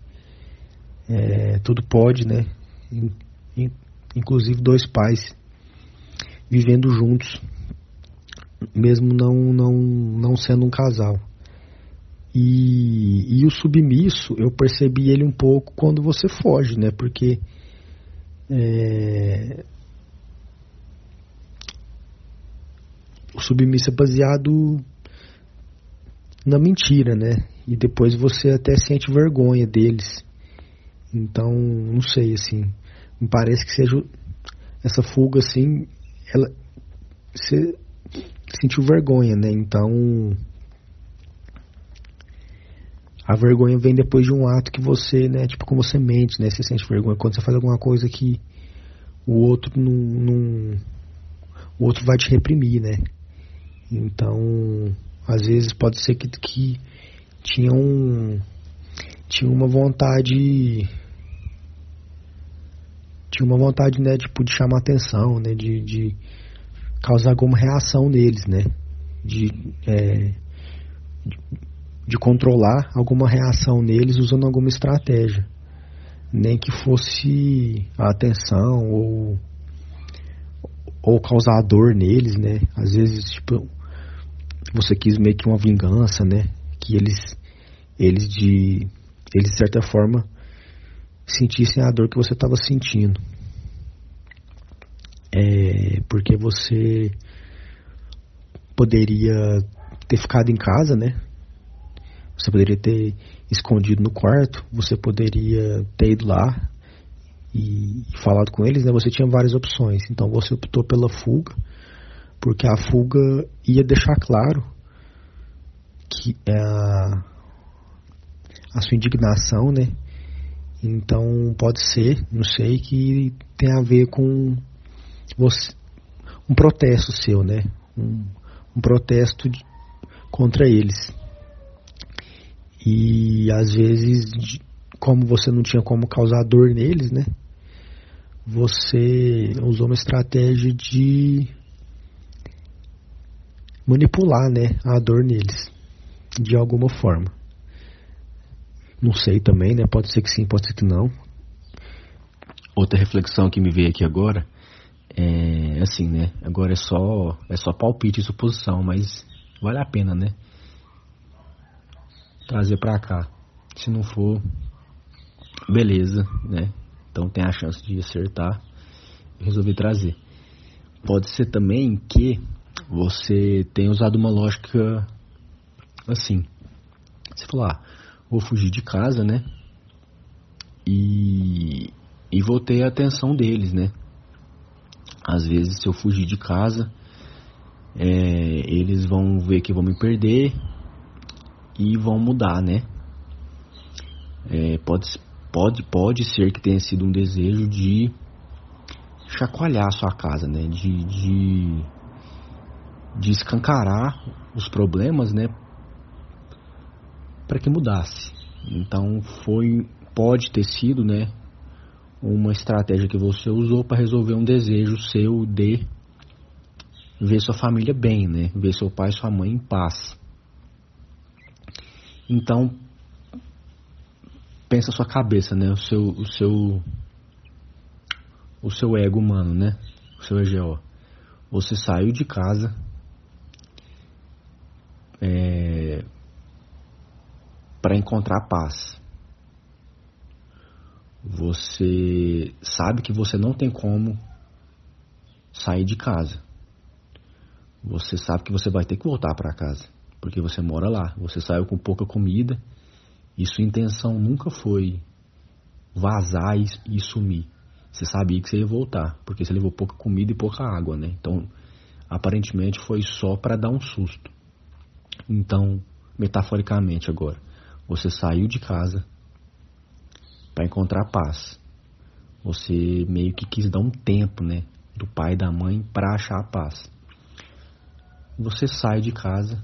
é, tudo pode, né? Inclusive dois pais vivendo juntos, mesmo não, não, não sendo um casal. E, e o submisso, eu percebi ele um pouco quando você foge, né? Porque é, o submisso é baseado na mentira, né? E depois você até sente vergonha deles. Então, não sei, assim me parece que seja essa fuga assim, ela você sentiu vergonha, né? Então a vergonha vem depois de um ato que você, né, tipo como você mente, né? Você sente vergonha quando você faz alguma coisa que o outro não, o outro vai te reprimir, né? Então, às vezes pode ser que, que tinha um tinha uma vontade tinha uma vontade, né, tipo, de chamar atenção, né, de, de causar alguma reação neles, né, de, é, de, controlar alguma reação neles usando alguma estratégia, nem que fosse a atenção ou ou causar dor neles, né, às vezes, tipo, você quis meio que uma vingança, né, que eles eles de eles de certa forma sentissem a dor que você estava sentindo. É, porque você poderia ter ficado em casa, né? Você poderia ter escondido no quarto, você poderia ter ido lá e, falado com eles, né? Você tinha várias opções. Então você optou pela fuga, porque a fuga ia deixar claro que a, a sua indignação, né? Então pode ser, não sei, que tem a ver com você, um protesto seu, né? Um, um protesto de, contra eles. E às vezes, como você não tinha como causar dor neles, né? Você usou uma estratégia de manipular, né, a dor neles de alguma forma. Não sei também, né? Pode ser que sim, pode ser que não. Outra reflexão que me veio aqui agora é assim, né? Agora é só é só palpite e suposição, mas vale a pena, né? Trazer para cá. Se não for, beleza, né? Então tem a chance de acertar. Resolvi trazer. Pode ser também que você tenha usado uma lógica assim. Você falou, ah, vou fugir de casa, né? E, e vou ter a atenção deles, né? Às vezes, se eu fugir de casa, é, eles vão ver que vão me perder e vão mudar, né? É, pode, pode, pode ser que tenha sido um desejo de chacoalhar a sua casa, né? De, de, de escancarar os problemas, né? Para que mudasse. Então foi, pode ter sido, né? uma estratégia que você usou para resolver um desejo seu de ver sua família bem, né? Ver seu pai e sua mãe em paz. Então, pensa sua cabeça, né? O seu, o seu, o seu ego humano, né? O seu EGO. Você saiu de casa é, para encontrar paz. Você sabe que você não tem como sair de casa. Você sabe que você vai ter que voltar para casa, porque você mora lá. Você saiu com pouca comida e sua intenção nunca foi vazar e, sumir. Você sabia que você ia voltar, porque você levou pouca comida e pouca água, né? Então, aparentemente foi só para dar um susto. Então, metaforicamente agora, você saiu de casa para encontrar paz. Você meio que quis dar um tempo, né, do pai e da mãe para achar a paz. Você sai de casa,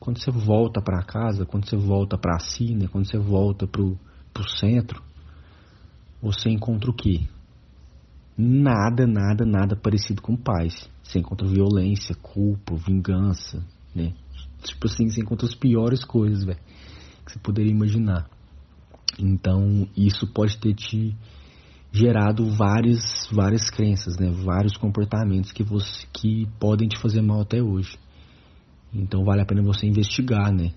quando você volta para casa, quando você volta para si, né, quando você volta pro pro centro, você encontra o quê? Nada, nada, nada parecido com paz. Você encontra violência, culpa, vingança, né? Tipo assim, você encontra as piores coisas, velho, que você poderia imaginar. Então, isso pode ter te gerado várias, várias crenças, né? vários comportamentos que, você, que podem te fazer mal até hoje. Então, vale a pena você investigar, né?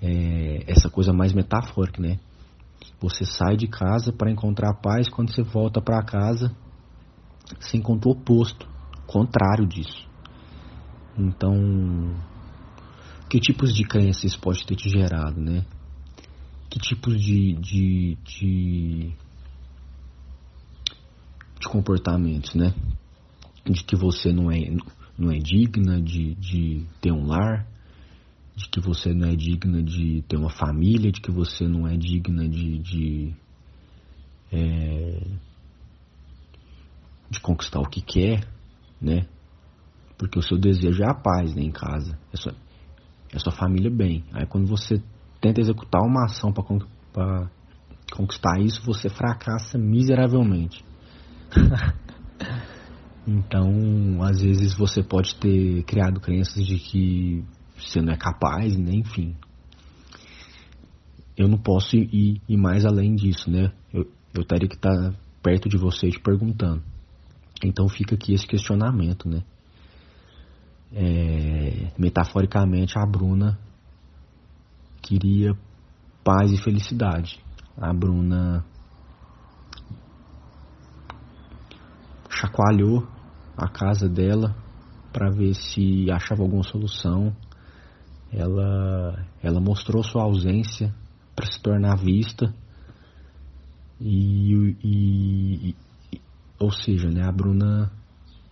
É, essa coisa mais metafórica, né? Você sai de casa para encontrar paz, quando você volta para casa, você encontra o oposto, contrário disso. Então, que tipos de crenças isso pode ter te gerado, né? que tipos de, de, de, de comportamentos, né? De que você não é, não é digna de, de ter um lar, de que você não é digna de ter uma família, de que você não é digna de, de, é, de conquistar o que quer, né? Porque o seu desejo é a paz né, em casa, é sua, é sua família bem. Aí quando você tenta executar uma ação para conquistar isso, você fracassa miseravelmente. então, às vezes você pode ter criado crenças de que você não é capaz, né? enfim. Eu não posso ir, ir mais além disso, né? Eu, eu teria que estar perto de você te perguntando. Então fica aqui esse questionamento, né? É, metaforicamente, a Bruna queria paz e felicidade. A Bruna chacoalhou a casa dela para ver se achava alguma solução. Ela, ela mostrou sua ausência para se tornar vista e, e, e, ou seja, né, a Bruna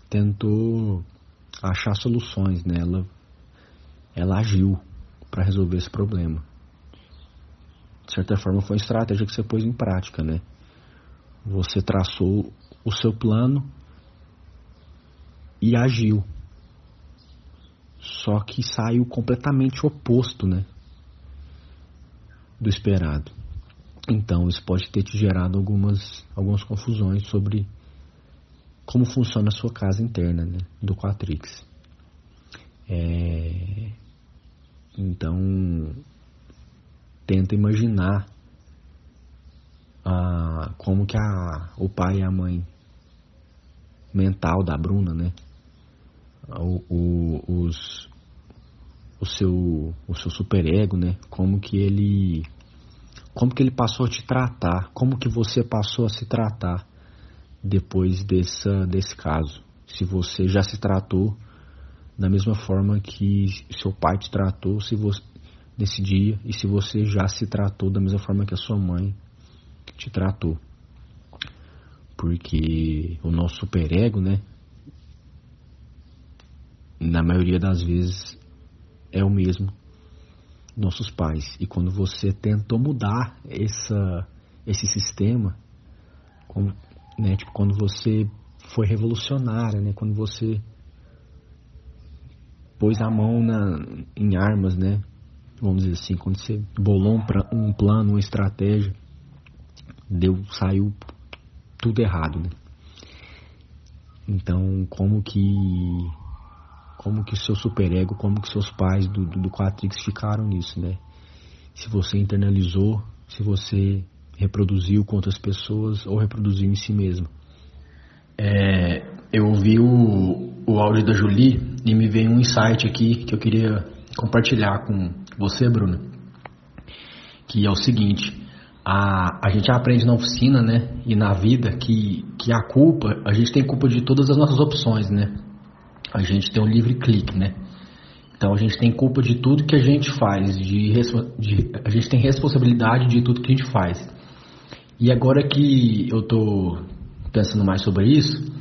tentou achar soluções, né? Ela, ela agiu para resolver esse problema. De certa forma, foi uma estratégia que você pôs em prática, né? Você traçou o seu plano e agiu. Só que saiu completamente oposto, né? Do esperado. Então, isso pode ter te gerado algumas, algumas confusões sobre como funciona a sua casa interna, né? Do Quatrix. É... Então, tenta imaginar a, como que a, o pai e a mãe mental da Bruna, né? O, o, os, o seu o seu superego, né? Como que ele como que ele passou a te tratar, como que você passou a se tratar depois dessa, desse caso. Se você já se tratou da mesma forma que seu pai te tratou se você, nesse dia e se você já se tratou da mesma forma que a sua mãe te tratou. Porque o nosso superego, né, na maioria das vezes é o mesmo nossos pais. E quando você tentou mudar essa, esse sistema, como, né, tipo, quando você foi revolucionária, né, quando você pôs a mão na, em armas, né, vamos dizer assim, quando você bolou um, um plano, uma estratégia, deu, saiu tudo errado, né? Então, como que como que o seu superego, como que seus pais do, do, do Quatrix ficaram nisso, né? Se você internalizou, se você reproduziu com outras pessoas ou reproduziu em si mesmo. É, eu ouvi o, o áudio da Julie e me veio um insight aqui que eu queria compartilhar com você, Bruno, que é o seguinte, a, a gente aprende na oficina, né, e na vida que, que a culpa, a gente tem culpa de todas as nossas opções, né, a gente tem um livre clique, né? Então a gente tem culpa de tudo que a gente faz, de, de, a gente tem responsabilidade de tudo que a gente faz. E agora que eu tô pensando mais sobre isso,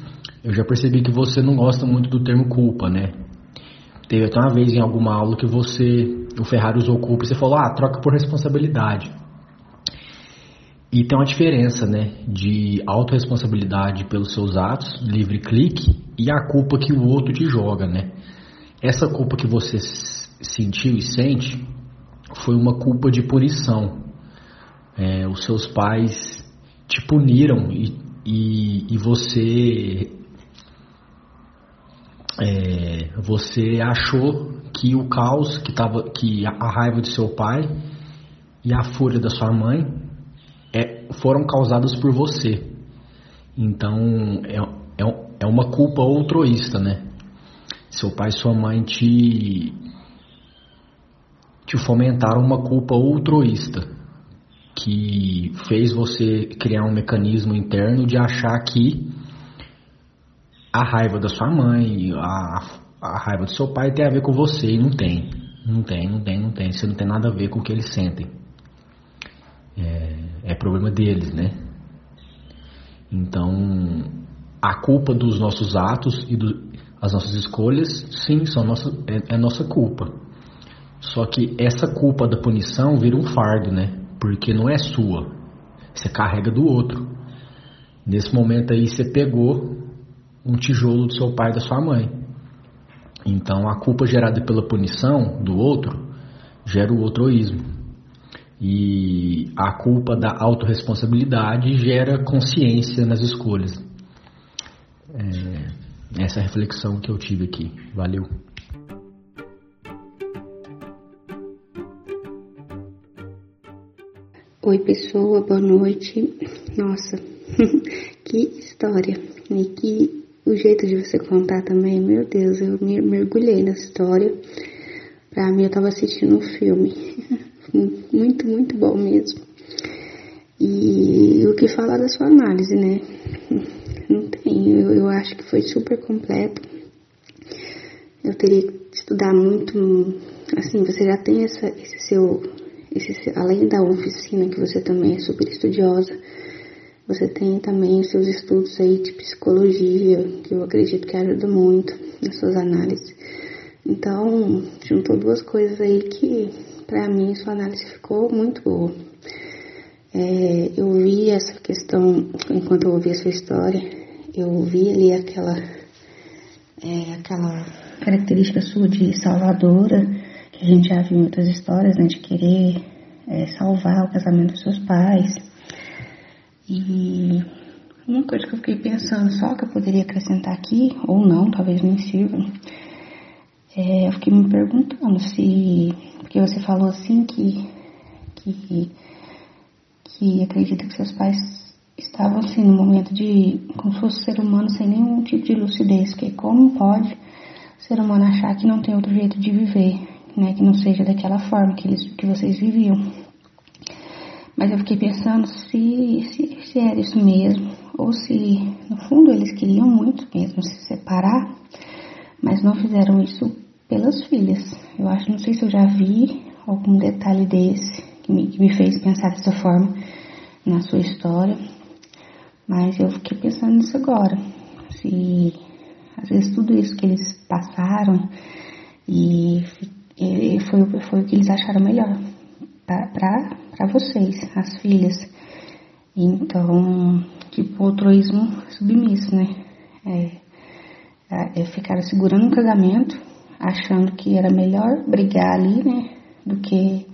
eu já percebi que você não gosta muito do termo culpa, né? Teve até uma vez em alguma aula que você, o Ferrari usou culpa e você falou, ah, troca por responsabilidade. E tem uma diferença, né, de autorresponsabilidade pelos seus atos, livre clique, e a culpa que o outro te joga, né? Essa culpa que você sentiu e sente foi uma culpa de punição. É, os seus pais te puniram e, e, e você é, você achou que o caos que tava que a raiva de seu pai e a fúria da sua mãe foram causadas por você. Então é, é, é uma culpa outroísta, né? Seu pai e sua mãe te, te fomentaram uma culpa outroísta que fez você criar um mecanismo interno de achar que a raiva da sua mãe, a, a raiva do seu pai tem a ver com você e não tem. Não tem, não tem, não tem. Você não tem nada a ver com o que eles sentem é, é problema deles, né? Então, a culpa dos nossos atos e do, as nossas escolhas, sim, são nossa, é, é nossa culpa. Só que essa culpa da punição vira um fardo, né? Porque não é sua, você carrega do outro. Nesse momento aí você pegou um tijolo do seu pai e da sua mãe. Então a culpa gerada pela punição do outro gera o outroísmo. E a culpa da autorresponsabilidade gera consciência nas escolhas. É, essa é a reflexão que eu tive aqui. Valeu. Oi, pessoa, boa noite. Nossa, que história. E que o jeito de você contar também, meu Deus, eu me mergulhei nessa história. Pra mim, eu tava assistindo um filme. muito, muito bom mesmo. E o que falar da sua análise, né? Não tem, eu, eu acho que foi super completo. Eu teria que estudar muito, assim, você já tem essa, esse seu, esse, além da oficina que você também é super estudiosa, você tem também os seus estudos aí de psicologia, que eu acredito que ajuda muito nas suas análises. Então, juntou duas coisas aí que, para mim, sua análise ficou muito boa. É, eu vi essa questão, enquanto eu ouvi a sua história, eu vi ali aquela, é, aquela característica sua de salvadora, a gente já viu em outras histórias, né, de querer é, salvar o casamento dos seus pais. E uma coisa que eu fiquei pensando só que eu poderia acrescentar aqui, ou não, talvez nem sirva, é, eu fiquei me perguntando se. Porque você falou assim que. que, que acredita que seus pais estavam assim no momento de. como se fosse ser humano sem nenhum tipo de lucidez, que como pode o ser humano achar que não tem outro jeito de viver, né? Que não seja daquela forma que, eles, que vocês viviam. Mas eu fiquei pensando se, se, se era isso mesmo, ou se no fundo eles queriam muito mesmo se separar, mas não fizeram isso pelas filhas. Eu acho, não sei se eu já vi algum detalhe desse que me, que me fez pensar dessa forma na sua história, mas eu fiquei pensando nisso agora. Se às vezes tudo isso que eles passaram e, e foi, foi o que eles acharam melhor para vocês, as filhas. Então, tipo, altruísmo submisso, né? É, é, é ficar segurando um casamento, achando que era melhor brigar ali, né? Do que,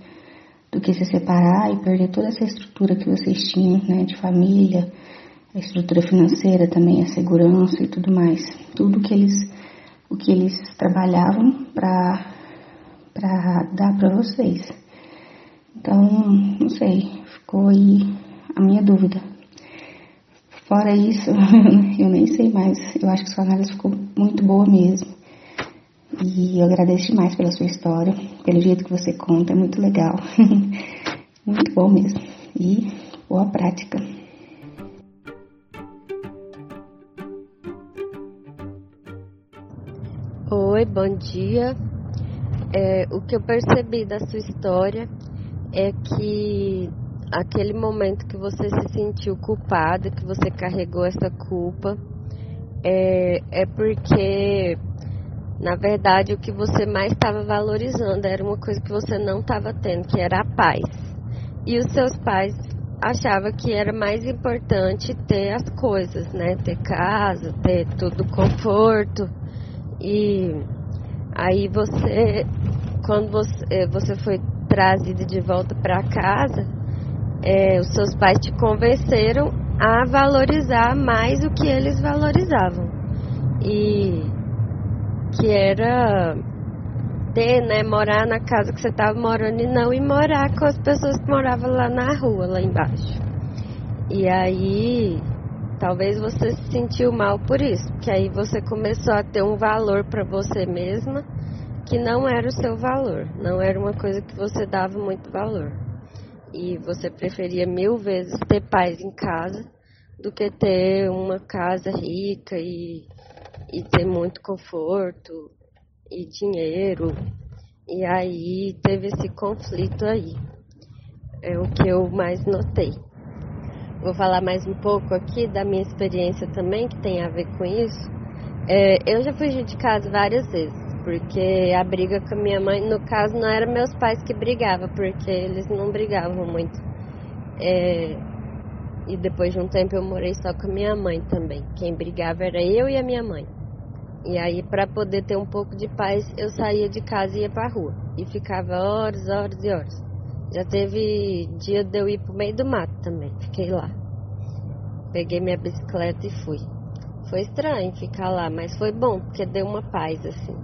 do que se separar e perder toda essa estrutura que vocês tinham, né? De família, a estrutura financeira também, a segurança e tudo mais. Tudo que eles, o que eles trabalhavam para dar para vocês. Então, não sei, ficou aí a minha dúvida. Fora isso, eu nem sei mais. Eu acho que sua análise ficou muito boa mesmo. E eu agradeço demais pela sua história, pelo jeito que você conta, é muito legal. muito bom mesmo. E boa prática. Oi, bom dia. É, o que eu percebi da sua história é que aquele momento que você se sentiu culpada, que você carregou essa culpa, é, é porque, na verdade, o que você mais estava valorizando era uma coisa que você não estava tendo, que era a paz. E os seus pais achavam que era mais importante ter as coisas, né? Ter casa, ter tudo conforto. E aí você, quando você, você foi trazida de volta para casa, é, os seus pais te convenceram a valorizar mais o que eles valorizavam. E que era ter, né, morar na casa que você estava morando e não ir morar com as pessoas que moravam lá na rua, lá embaixo. E aí, talvez você se sentiu mal por isso, porque aí você começou a ter um valor para você mesma que não era o seu valor, não era uma coisa que você dava muito valor. E você preferia mil vezes ter paz em casa do que ter uma casa rica e, e ter muito conforto e dinheiro. E aí teve esse conflito aí. É o que eu mais notei. Vou falar mais um pouco aqui da minha experiência também, que tem a ver com isso. É, eu já fugi de casa várias vezes porque a briga com a minha mãe, no caso, não eram meus pais que brigavam, porque eles não brigavam muito. É, e depois de um tempo eu morei só com a minha mãe também. Quem brigava era eu e a minha mãe. E aí, para poder ter um pouco de paz, eu saía de casa e ia pra rua. E ficava horas, horas e horas. Já teve dia de eu ir pro meio do mato também. Fiquei lá. Peguei minha bicicleta e fui. Foi estranho ficar lá, mas foi bom, porque deu uma paz assim.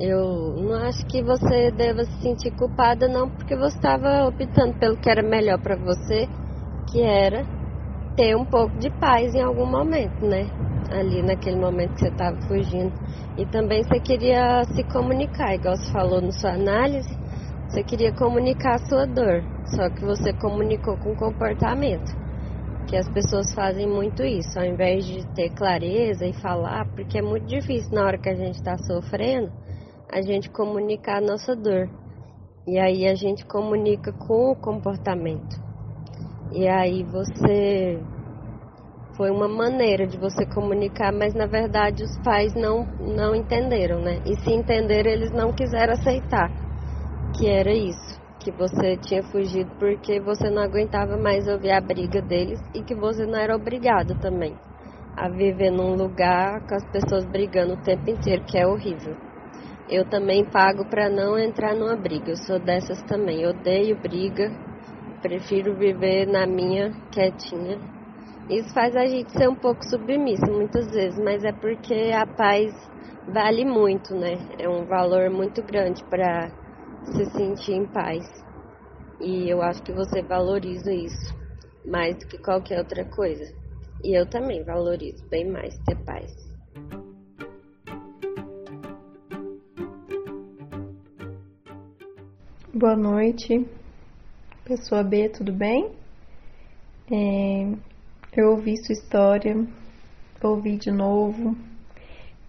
Eu não acho que você deva se sentir culpada, não, porque você estava optando pelo que era melhor para você, que era ter um pouco de paz em algum momento, né? Ali naquele momento que você estava fugindo. E também você queria se comunicar, igual você falou na sua análise, você queria comunicar a sua dor, só que você comunicou com comportamento. Que as pessoas fazem muito isso, ao invés de ter clareza e falar, porque é muito difícil na hora que a gente está sofrendo a gente comunicar a nossa dor. E aí a gente comunica com o comportamento. E aí você foi uma maneira de você comunicar, mas na verdade os pais não, não entenderam, né? E se entenderam, eles não quiseram aceitar que era isso, que você tinha fugido porque você não aguentava mais ouvir a briga deles e que você não era obrigado também a viver num lugar com as pessoas brigando o tempo inteiro, que é horrível. Eu também pago para não entrar numa briga, eu sou dessas também. Eu odeio briga, prefiro viver na minha quietinha isso faz a gente ser um pouco submissa muitas vezes, mas é porque a paz vale muito, né? É um valor muito grande para se sentir em paz. E eu acho que você valoriza isso mais do que qualquer outra coisa. E eu também valorizo bem mais ter paz. Boa noite, pessoa B, tudo bem? É, eu ouvi sua história, ouvi de novo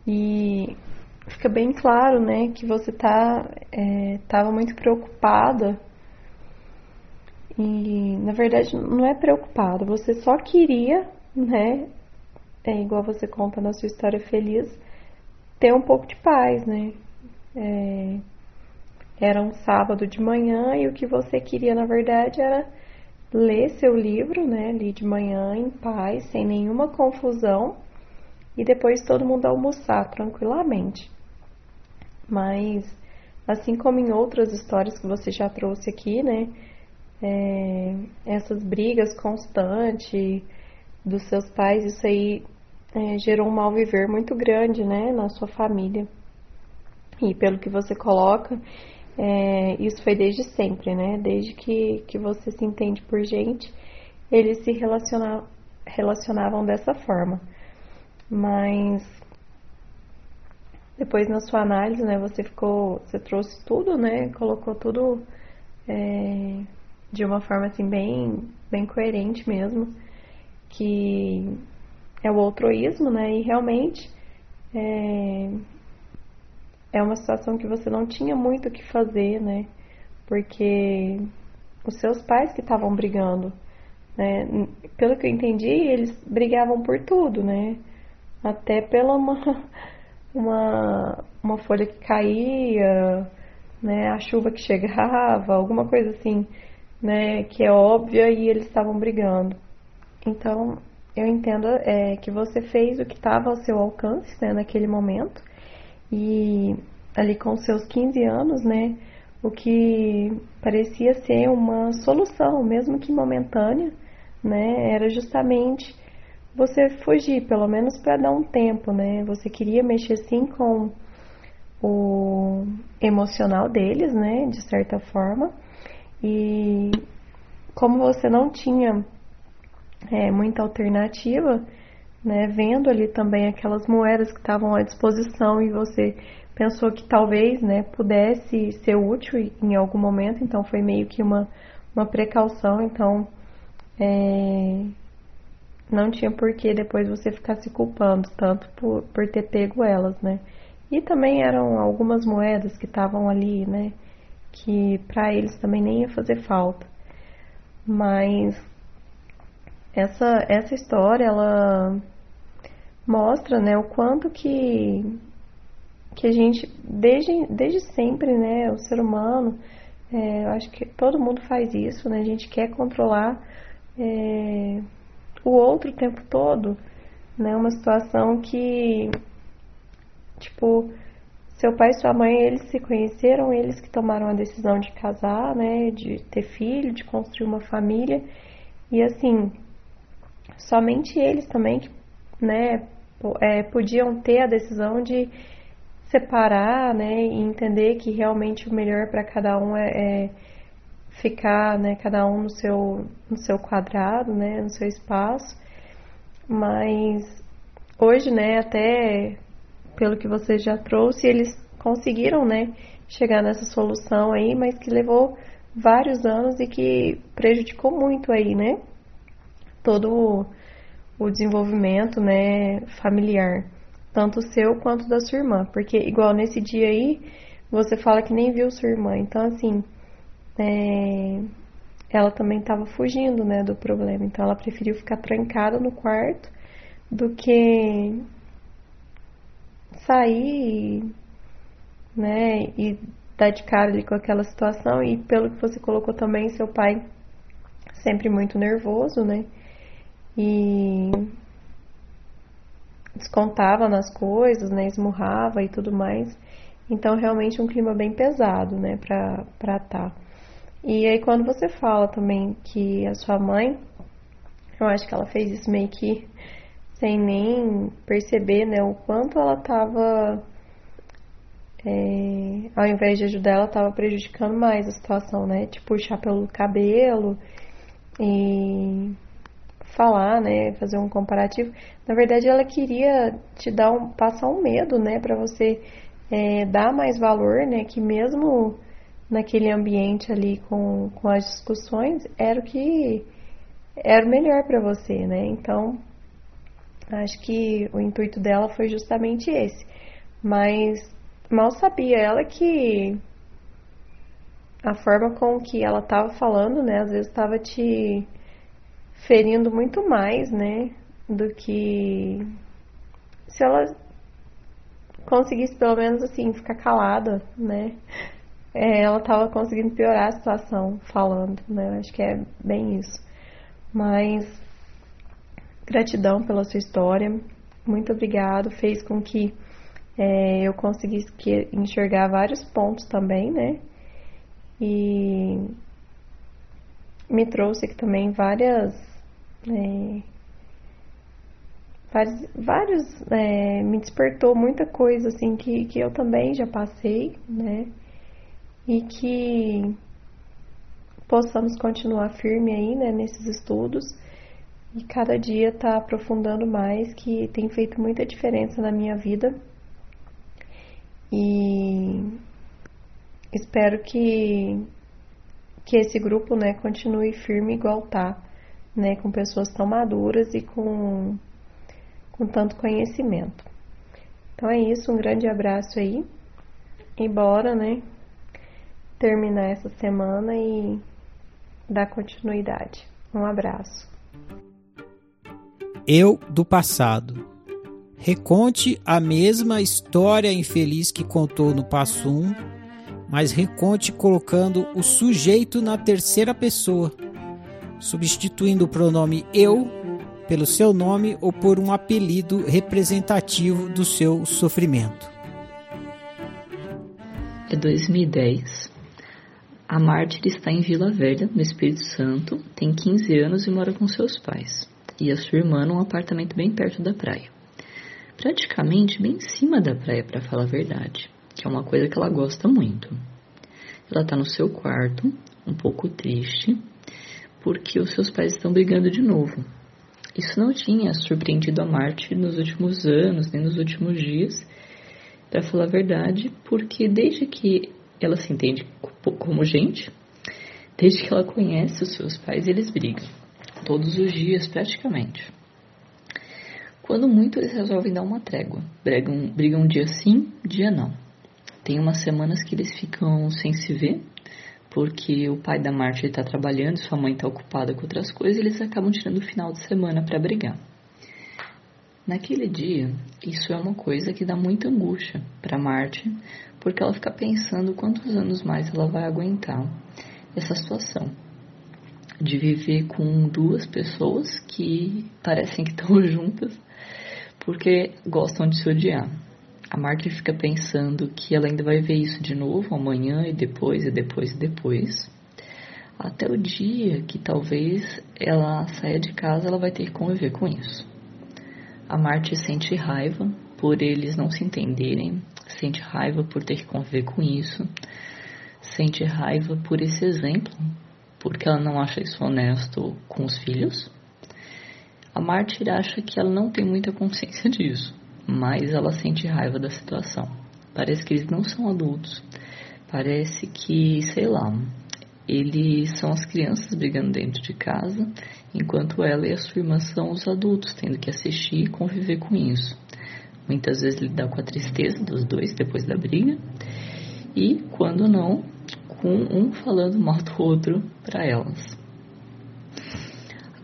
e fica bem claro, né, que você tá estava é, muito preocupada e na verdade não é preocupada, você só queria, né, é igual você conta na sua história feliz, ter um pouco de paz, né? É, era um sábado de manhã e o que você queria na verdade era ler seu livro, né, ali de manhã em paz, sem nenhuma confusão, e depois todo mundo almoçar tranquilamente. Mas, assim como em outras histórias que você já trouxe aqui, né, é, essas brigas constantes dos seus pais, isso aí é, gerou um mal viver muito grande, né, na sua família. E pelo que você coloca, é, isso foi desde sempre, né? Desde que, que você se entende por gente, eles se relaciona, relacionavam dessa forma. Mas depois na sua análise, né? Você ficou, você trouxe tudo, né? Colocou tudo é, de uma forma assim bem, bem coerente mesmo, que é o altruísmo, né? E realmente é, é uma situação que você não tinha muito o que fazer, né? Porque os seus pais que estavam brigando, né? Pelo que eu entendi, eles brigavam por tudo, né? Até pela uma, uma, uma folha que caía, né? A chuva que chegava, alguma coisa assim, né? Que é óbvia e eles estavam brigando. Então, eu entendo é, que você fez o que estava ao seu alcance, né? Naquele momento e ali com seus 15 anos, né, o que parecia ser uma solução, mesmo que momentânea, né, era justamente você fugir, pelo menos para dar um tempo, né? Você queria mexer sim com o emocional deles, né, de certa forma. E como você não tinha é, muita alternativa, né, vendo ali também aquelas moedas que estavam à disposição e você pensou que talvez, né, pudesse ser útil em algum momento, então foi meio que uma, uma precaução, então é, não tinha por que depois você ficar se culpando tanto por, por ter pego elas, né. E também eram algumas moedas que estavam ali, né, que para eles também nem ia fazer falta. Mas essa, essa história, ela mostra, né, o quanto que que a gente desde desde sempre, né, o ser humano, é, eu acho que todo mundo faz isso, né, a gente quer controlar é, o outro o tempo todo, né, uma situação que tipo seu pai e sua mãe eles se conheceram, eles que tomaram a decisão de casar, né, de ter filho, de construir uma família. E assim somente eles também né, é, podiam ter a decisão de separar, né, e entender que realmente o melhor para cada um é, é, ficar, né, cada um no seu, no seu quadrado, né, no seu espaço. Mas hoje, né, até pelo que você já trouxe, eles conseguiram, né, chegar nessa solução aí, mas que levou vários anos e que prejudicou muito aí, né, todo o desenvolvimento, né, familiar, tanto seu quanto da sua irmã, porque igual nesse dia aí, você fala que nem viu sua irmã, então assim, é, ela também estava fugindo, né, do problema, então ela preferiu ficar trancada no quarto do que sair, né, e dar de cara ali com aquela situação e pelo que você colocou também, seu pai sempre muito nervoso, né? E descontava nas coisas, né, esmurrava e tudo mais. Então, realmente um clima bem pesado, né, pra estar. Tá. E aí, quando você fala também que a sua mãe, eu acho que ela fez isso meio que sem nem perceber, né, o quanto ela tava, é, ao invés de ajudar, ela tava prejudicando mais a situação, né, de puxar pelo cabelo e falar, né, fazer um comparativo. Na verdade, ela queria te dar um, passar um medo, né, para você é, dar mais valor, né, que mesmo naquele ambiente ali com, com as discussões era o que era o melhor para você, né? Então, acho que o intuito dela foi justamente esse. Mas mal sabia ela que a forma com que ela estava falando, né, às vezes estava te ferindo muito mais, né, do que se ela conseguisse pelo menos assim ficar calada, né? É, ela estava conseguindo piorar a situação falando, né? Acho que é bem isso. Mas gratidão pela sua história, muito obrigado. Fez com que é, eu conseguisse enxergar vários pontos também, né? E me trouxe aqui também várias é, vários, vários é, me despertou muita coisa assim que, que eu também já passei, né? E que possamos continuar firme aí, né, nesses estudos e cada dia tá aprofundando mais, que tem feito muita diferença na minha vida. E espero que que esse grupo, né, continue firme igual tá, né, com pessoas tão maduras e com com tanto conhecimento. Então é isso, um grande abraço aí. E bora, né? Terminar essa semana e dar continuidade. Um abraço. Eu do passado. Reconte a mesma história infeliz que contou no passo 1, mas reconte colocando o sujeito na terceira pessoa, substituindo o pronome eu pelo seu nome ou por um apelido representativo do seu sofrimento. É 2010. A mártir está em Vila Velha, no Espírito Santo, tem 15 anos e mora com seus pais. E a sua irmã num apartamento bem perto da praia. Praticamente bem em cima da praia, para falar a verdade, que é uma coisa que ela gosta muito. Ela está no seu quarto, um pouco triste, porque os seus pais estão brigando de novo. Isso não tinha surpreendido a Marte nos últimos anos, nem nos últimos dias, para falar a verdade, porque desde que ela se entende como gente, desde que ela conhece os seus pais, eles brigam. Todos os dias, praticamente. Quando muito, eles resolvem dar uma trégua. Brigam, brigam dia sim, dia não. Tem umas semanas que eles ficam sem se ver, porque o pai da Marta está trabalhando, sua mãe está ocupada com outras coisas, e eles acabam tirando o final de semana para brigar. Naquele dia, isso é uma coisa que dá muita angústia para Marte, porque ela fica pensando quantos anos mais ela vai aguentar essa situação de viver com duas pessoas que parecem que estão juntas porque gostam de se odiar. A Marta fica pensando que ela ainda vai ver isso de novo amanhã e depois e depois e depois. Até o dia que talvez ela saia de casa, ela vai ter que conviver com isso. A Marte sente raiva por eles não se entenderem, sente raiva por ter que conviver com isso, sente raiva por esse exemplo, porque ela não acha isso honesto com os filhos. A Mártir acha que ela não tem muita consciência disso mais ela sente raiva da situação. Parece que eles não são adultos. Parece que, sei lá, eles são as crianças brigando dentro de casa, enquanto ela e a sua irmã são os adultos, tendo que assistir e conviver com isso. Muitas vezes lidar com a tristeza dos dois depois da briga, e quando não, com um falando mal do outro para elas.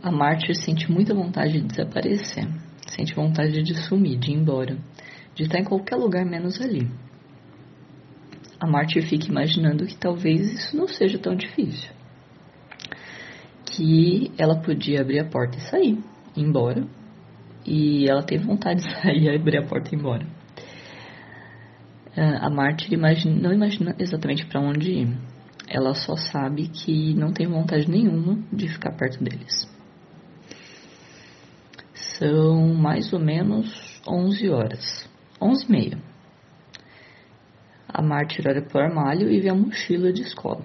A Mártir sente muita vontade de desaparecer sente vontade de sumir, de ir embora, de estar em qualquer lugar menos ali. A Marte fica imaginando que talvez isso não seja tão difícil. Que ela podia abrir a porta e sair, ir embora. E ela tem vontade de sair, abrir a porta e ir embora. Ah, a Marte imagina, não imagina exatamente para onde ir. Ela só sabe que não tem vontade nenhuma de ficar perto deles. São mais ou menos 11 horas. 11 e meia. A Marte olha para o armário e vê a mochila de escola.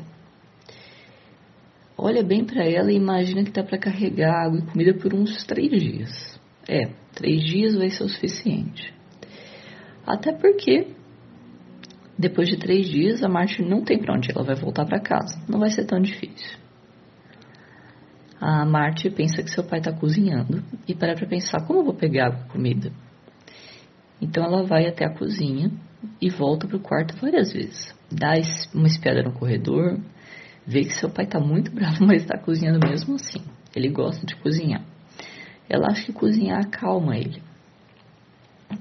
Olha bem para ela e imagina que dá para carregar água e comida por uns três dias. É, três dias vai ser o suficiente. Até porque, depois de três dias, a Marte não tem para onde ela vai voltar para casa. Não vai ser tão difícil. A Marte pensa que seu pai está cozinhando e para para pensar como eu vou pegar e comida. Então ela vai até a cozinha e volta para o quarto várias vezes. Dá uma espiada no corredor, vê que seu pai está muito bravo, mas está cozinhando mesmo assim. Ele gosta de cozinhar. Ela acha que cozinhar acalma ele.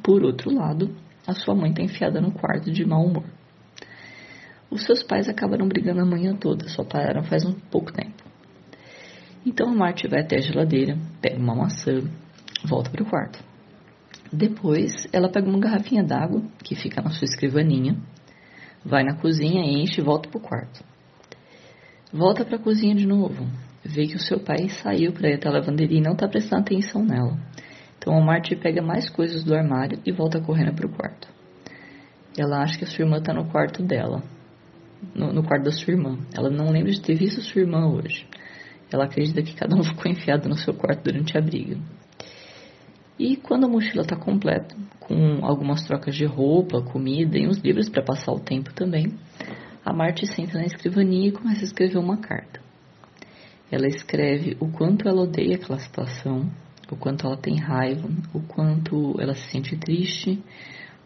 Por outro lado, a sua mãe está enfiada no quarto de mau humor. Os seus pais acabaram brigando a manhã toda, só pararam faz um pouco tempo. Então a Marte vai até a geladeira, pega uma maçã, volta para o quarto. Depois, ela pega uma garrafinha d'água que fica na sua escrivaninha, vai na cozinha, enche e volta para o quarto. Volta para a cozinha de novo, vê que o seu pai saiu para ir até a lavanderia e não está prestando atenção nela. Então a Marte pega mais coisas do armário e volta correndo para o quarto. Ela acha que a sua irmã está no quarto dela, no, no quarto da sua irmã. Ela não lembra de ter visto sua irmã hoje. Ela acredita que cada um ficou enfiado no seu quarto durante a briga. E quando a mochila está completa, com algumas trocas de roupa, comida e uns livros para passar o tempo também, a Marte senta na escrivaninha e começa a escrever uma carta. Ela escreve o quanto ela odeia aquela situação, o quanto ela tem raiva, o quanto ela se sente triste,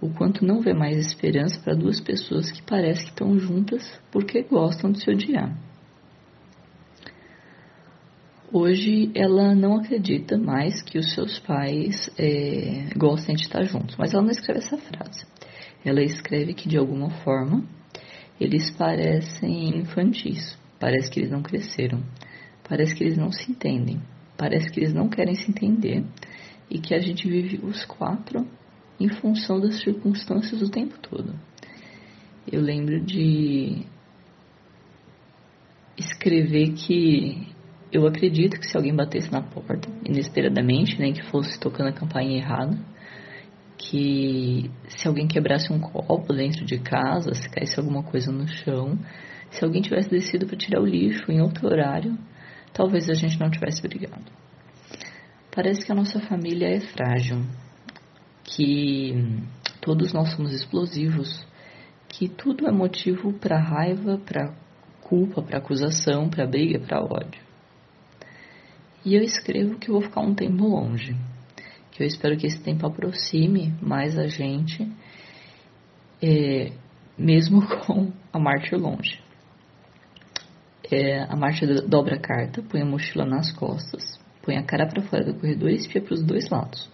o quanto não vê mais esperança para duas pessoas que parecem que estão juntas porque gostam de se odiar. Hoje ela não acredita mais que os seus pais é, gostem de estar juntos, mas ela não escreve essa frase. Ela escreve que de alguma forma eles parecem infantis, parece que eles não cresceram, parece que eles não se entendem, parece que eles não querem se entender e que a gente vive os quatro em função das circunstâncias o tempo todo. Eu lembro de escrever que eu acredito que se alguém batesse na porta, inesperadamente, nem que fosse tocando a campainha errada, que se alguém quebrasse um copo dentro de casa, se caísse alguma coisa no chão, se alguém tivesse descido para tirar o lixo em outro horário, talvez a gente não tivesse brigado. Parece que a nossa família é frágil, que todos nós somos explosivos, que tudo é motivo para raiva, para culpa, para acusação, para briga, para ódio. E eu escrevo que eu vou ficar um tempo longe. Que eu espero que esse tempo aproxime mais a gente, é, mesmo com a Marte longe. É, a Marte dobra a carta, põe a mochila nas costas, põe a cara para fora do corredor e espia para os dois lados.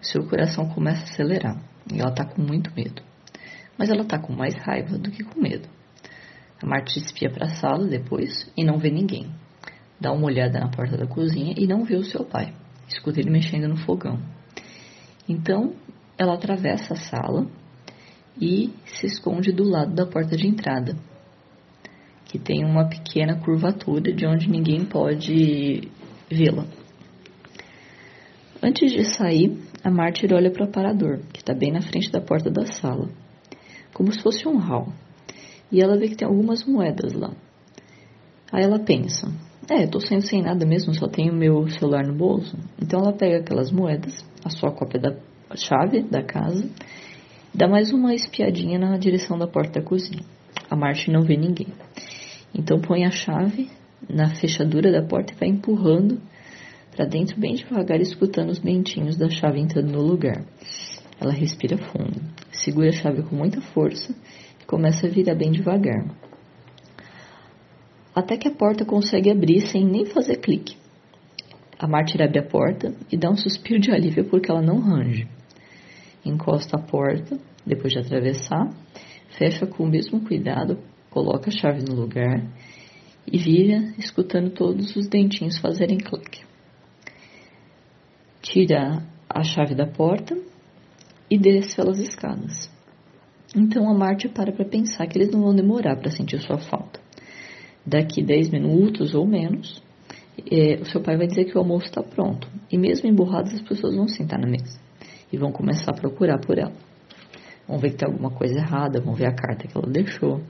Seu coração começa a acelerar e ela está com muito medo. Mas ela está com mais raiva do que com medo. A Marte espia para a sala depois e não vê ninguém dá uma olhada na porta da cozinha e não vê o seu pai. Escuta ele mexendo no fogão. Então, ela atravessa a sala e se esconde do lado da porta de entrada, que tem uma pequena curvatura de onde ninguém pode vê-la. Antes de sair, a mártir olha para o aparador, que está bem na frente da porta da sala, como se fosse um hall, e ela vê que tem algumas moedas lá. Aí ela pensa: é, tô saindo sem nada mesmo, só tenho meu celular no bolso. Então ela pega aquelas moedas, a sua cópia da chave da casa, dá mais uma espiadinha na direção da porta da cozinha. A Martin não vê ninguém. Então põe a chave na fechadura da porta e vai empurrando para dentro bem devagar, escutando os dentinhos da chave entrando no lugar. Ela respira fundo, segura a chave com muita força e começa a virar bem devagar até que a porta consegue abrir sem nem fazer clique. A mártir abre a porta e dá um suspiro de alívio porque ela não range. Encosta a porta, depois de atravessar, fecha com o mesmo cuidado, coloca a chave no lugar e vira, escutando todos os dentinhos fazerem clique. Tira a chave da porta e desce pelas escadas. Então a Marte para para pensar que eles não vão demorar para sentir sua falta. Daqui 10 minutos ou menos, é, o seu pai vai dizer que o almoço está pronto. E mesmo emburradas, as pessoas vão sentar na mesa e vão começar a procurar por ela. Vão ver que tem alguma coisa errada, vão ver a carta que ela deixou.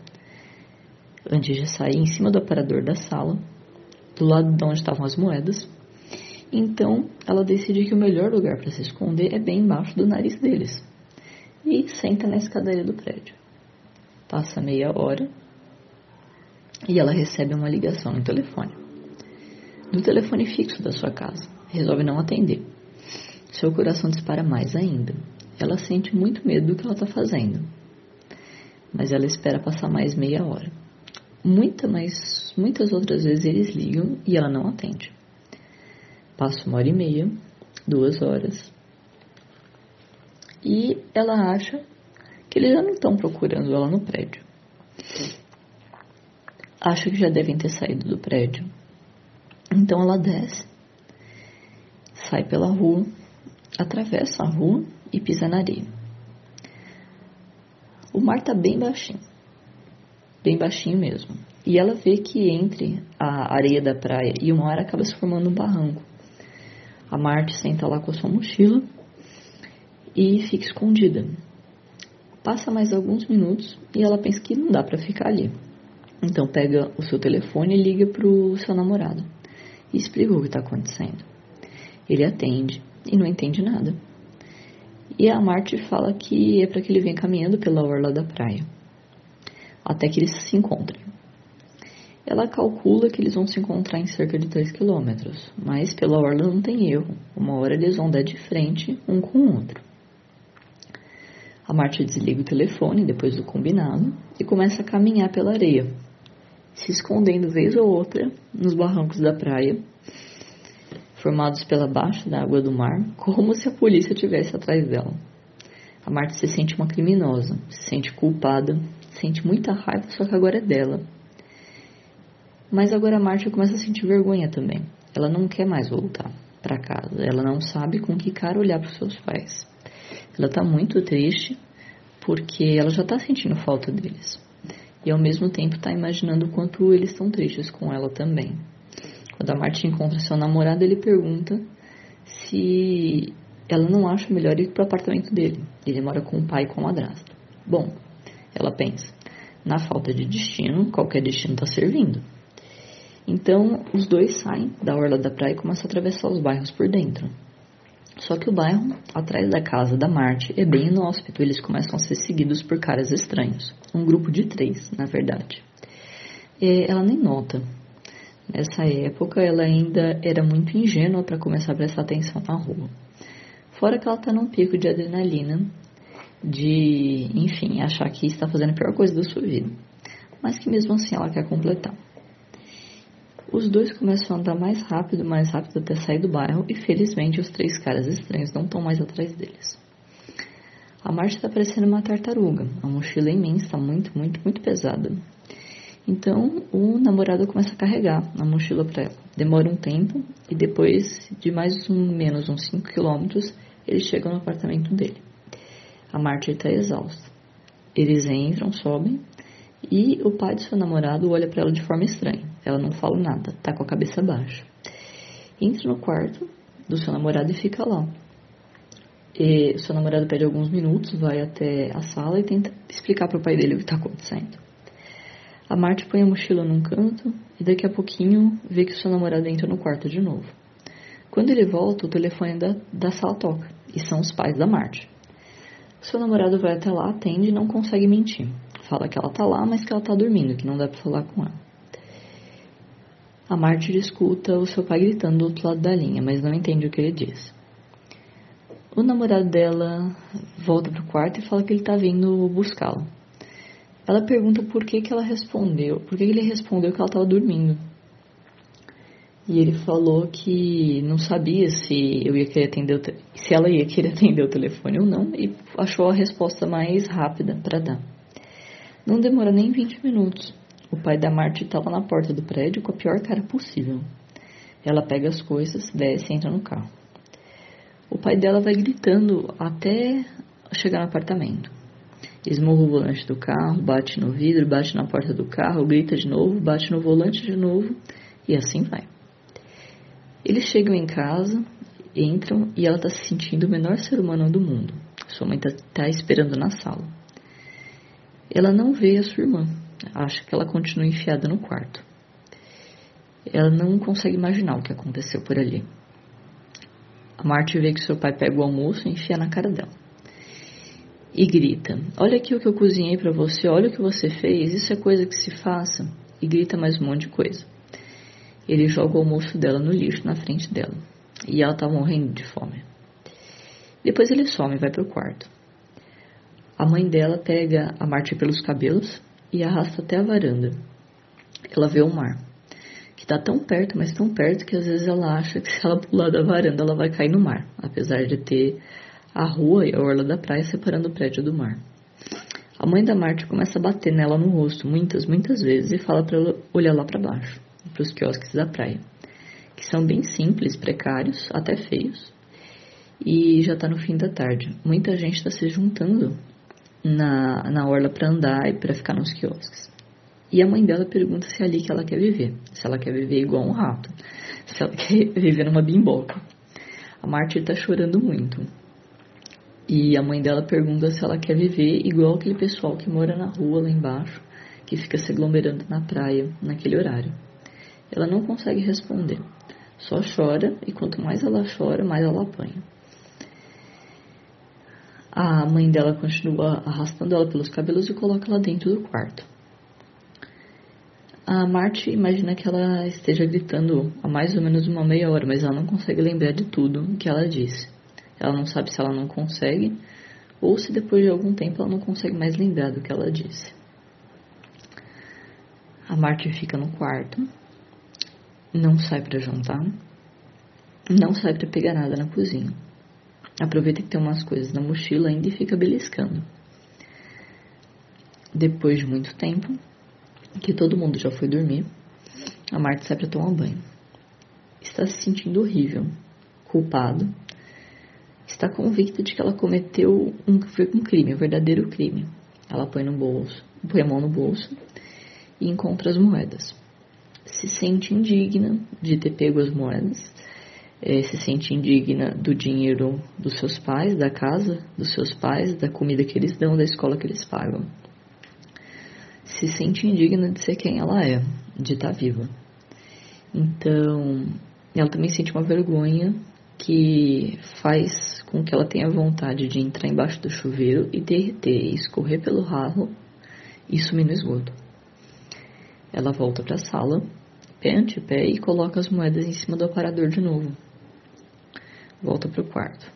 Antes de sair em cima do aparador da sala, do lado de onde estavam as moedas. Então, ela decide que o melhor lugar para se esconder é bem embaixo do nariz deles. E senta na escadaria do prédio. Passa meia hora e ela recebe uma ligação no telefone. Do telefone fixo da sua casa. Resolve não atender. Seu coração dispara mais ainda. Ela sente muito medo do que ela está fazendo. Mas ela espera passar mais meia hora. Muita, mas muitas outras vezes eles ligam e ela não atende. Passa uma hora e meia, duas horas. E ela acha que eles já não estão procurando ela no prédio. Acha que já devem ter saído do prédio. Então ela desce, sai pela rua, atravessa a rua e pisa areia. O mar está bem baixinho, bem baixinho mesmo. E ela vê que entre a areia da praia e o mar acaba se formando um barranco. A Marte senta lá com a sua mochila e fica escondida. Passa mais alguns minutos e ela pensa que não dá para ficar ali. Então pega o seu telefone e liga para o seu namorado e explica o que está acontecendo. Ele atende e não entende nada. E a Marte fala que é para que ele venha caminhando pela orla da praia, até que eles se encontrem. Ela calcula que eles vão se encontrar em cerca de 3 quilômetros, mas pela orla não tem erro. Uma hora eles vão dar de frente um com o outro. A Marte desliga o telefone depois do combinado e começa a caminhar pela areia, se escondendo vez ou outra nos barrancos da praia, formados pela baixa da água do mar, como se a polícia estivesse atrás dela. A Marte se sente uma criminosa, se sente culpada, sente muita raiva, só que agora é dela. Mas agora a Marte começa a sentir vergonha também. Ela não quer mais voltar para casa. Ela não sabe com que cara olhar para os seus pais. Ela está muito triste porque ela já está sentindo falta deles. E ao mesmo tempo está imaginando o quanto eles estão tristes com ela também. Quando a encontra seu namorado, ele pergunta se ela não acha melhor ir para o apartamento dele. Ele mora com o pai e com a madrasta. Bom, ela pensa, na falta de destino, qualquer destino está servindo. Então, os dois saem da orla da praia e começam a atravessar os bairros por dentro. Só que o bairro, atrás da casa da Marte, é bem inóspito. Eles começam a ser seguidos por caras estranhos. Um grupo de três, na verdade. E ela nem nota. Nessa época, ela ainda era muito ingênua para começar a prestar atenção na rua. Fora que ela está num pico de adrenalina, de, enfim, achar que está fazendo a pior coisa da sua vida. Mas que mesmo assim ela quer completar. Os dois começam a andar mais rápido, mais rápido até sair do bairro e felizmente os três caras estranhos não estão mais atrás deles. A marcha está parecendo uma tartaruga. A mochila imensa, muito, muito, muito pesada. Então o namorado começa a carregar a mochila para ela. Demora um tempo e depois de mais ou menos uns 5 quilômetros eles chegam no apartamento dele. A Marta está exausta. Eles entram, sobem e o pai de seu namorado olha para ela de forma estranha. Ela não fala nada, tá com a cabeça baixa. Entra no quarto do seu namorado e fica lá. E seu namorado pede alguns minutos, vai até a sala e tenta explicar para o pai dele o que está acontecendo. A Marte põe a mochila num canto e daqui a pouquinho vê que seu namorado entra no quarto de novo. Quando ele volta, o telefone da, da sala toca e são os pais da Marte. Seu namorado vai até lá, atende e não consegue mentir. Fala que ela tá lá, mas que ela tá dormindo, que não dá para falar com ela. A Mártir escuta o seu pai gritando do outro lado da linha, mas não entende o que ele diz. O namorado dela volta pro quarto e fala que ele tá vindo buscá-la. Ela pergunta por que, que ela respondeu, por que, que ele respondeu que ela estava dormindo. E ele falou que não sabia se eu ia querer atender se ela ia querer atender o telefone ou não e achou a resposta mais rápida para dar. Não demora nem 20 minutos. O pai da Marte estava na porta do prédio com a pior cara possível. Ela pega as coisas, desce e entra no carro. O pai dela vai gritando até chegar no apartamento. Esmurra o volante do carro, bate no vidro, bate na porta do carro, grita de novo, bate no volante de novo e assim vai. Eles chegam em casa, entram e ela está se sentindo o menor ser humano do mundo. Sua mãe está tá esperando na sala. Ela não vê a sua irmã, acha que ela continua enfiada no quarto. Ela não consegue imaginar o que aconteceu por ali. A Marte vê que seu pai pega o almoço e enfia na cara dela. E grita: Olha aqui o que eu cozinhei para você, olha o que você fez, isso é coisa que se faça. E grita mais um monte de coisa. Ele joga o almoço dela no lixo na frente dela. E ela tá morrendo de fome. Depois ele some e vai pro quarto. A mãe dela pega a Marte pelos cabelos e arrasta até a varanda. Ela vê o mar, que está tão perto, mas tão perto que às vezes ela acha que se ela pular da varanda ela vai cair no mar, apesar de ter a rua e a orla da praia separando o prédio do mar. A mãe da Marte começa a bater nela no rosto muitas, muitas vezes e fala para ela olhar lá para baixo, para os quiosques da praia, que são bem simples, precários, até feios. E já está no fim da tarde. Muita gente está se juntando na, na orla para andar e para ficar nos quiosques. E a mãe dela pergunta se é ali que ela quer viver. Se ela quer viver igual um rato. Se ela quer viver numa bimboca. A Mártir está chorando muito. E a mãe dela pergunta se ela quer viver igual aquele pessoal que mora na rua lá embaixo, que fica se aglomerando na praia naquele horário. Ela não consegue responder. Só chora e quanto mais ela chora, mais ela apanha. A mãe dela continua arrastando ela pelos cabelos e coloca ela dentro do quarto. A Marte imagina que ela esteja gritando há mais ou menos uma meia hora, mas ela não consegue lembrar de tudo que ela disse. Ela não sabe se ela não consegue ou se depois de algum tempo ela não consegue mais lembrar do que ela disse. A Marte fica no quarto, não sai para jantar, não sai para pegar nada na cozinha. Aproveita que tem umas coisas na mochila ainda e fica beliscando. Depois de muito tempo, que todo mundo já foi dormir, a Marta sai para tomar banho. Está se sentindo horrível, culpado. Está convicta de que ela cometeu um, um crime, um verdadeiro crime. Ela põe no bolso, põe a mão no bolso e encontra as moedas. Se sente indigna de ter pego as moedas é, se sente indigna do dinheiro dos seus pais, da casa dos seus pais, da comida que eles dão, da escola que eles pagam. Se sente indigna de ser quem ela é, de estar viva. Então, ela também sente uma vergonha que faz com que ela tenha vontade de entrar embaixo do chuveiro e derreter, e escorrer pelo ralo e sumir no esgoto. Ela volta para a sala, pé ante pé, e coloca as moedas em cima do aparador de novo volta para o quarto.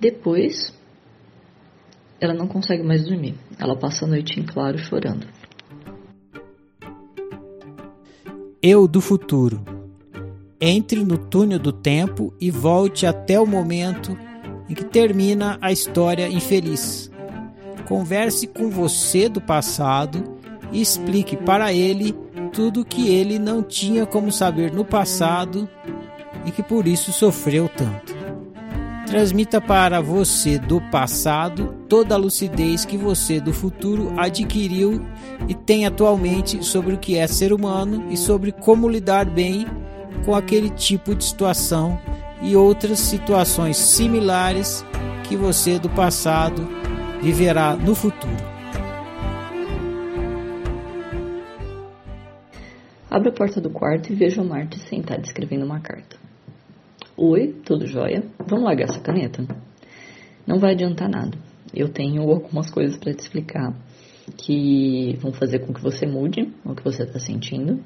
Depois, ela não consegue mais dormir. Ela passa a noite em claro chorando. Eu do futuro. Entre no túnel do tempo e volte até o momento em que termina a história infeliz. Converse com você do passado e explique para ele tudo que ele não tinha como saber no passado e que por isso sofreu tanto. Transmita para você do passado toda a lucidez que você do futuro adquiriu e tem atualmente sobre o que é ser humano e sobre como lidar bem com aquele tipo de situação e outras situações similares que você do passado viverá no futuro. Abro a porta do quarto e vejo a Marte sentada escrevendo uma carta. Oi, tudo jóia? Vamos largar essa caneta? Não vai adiantar nada. Eu tenho algumas coisas para te explicar que vão fazer com que você mude o que você está sentindo,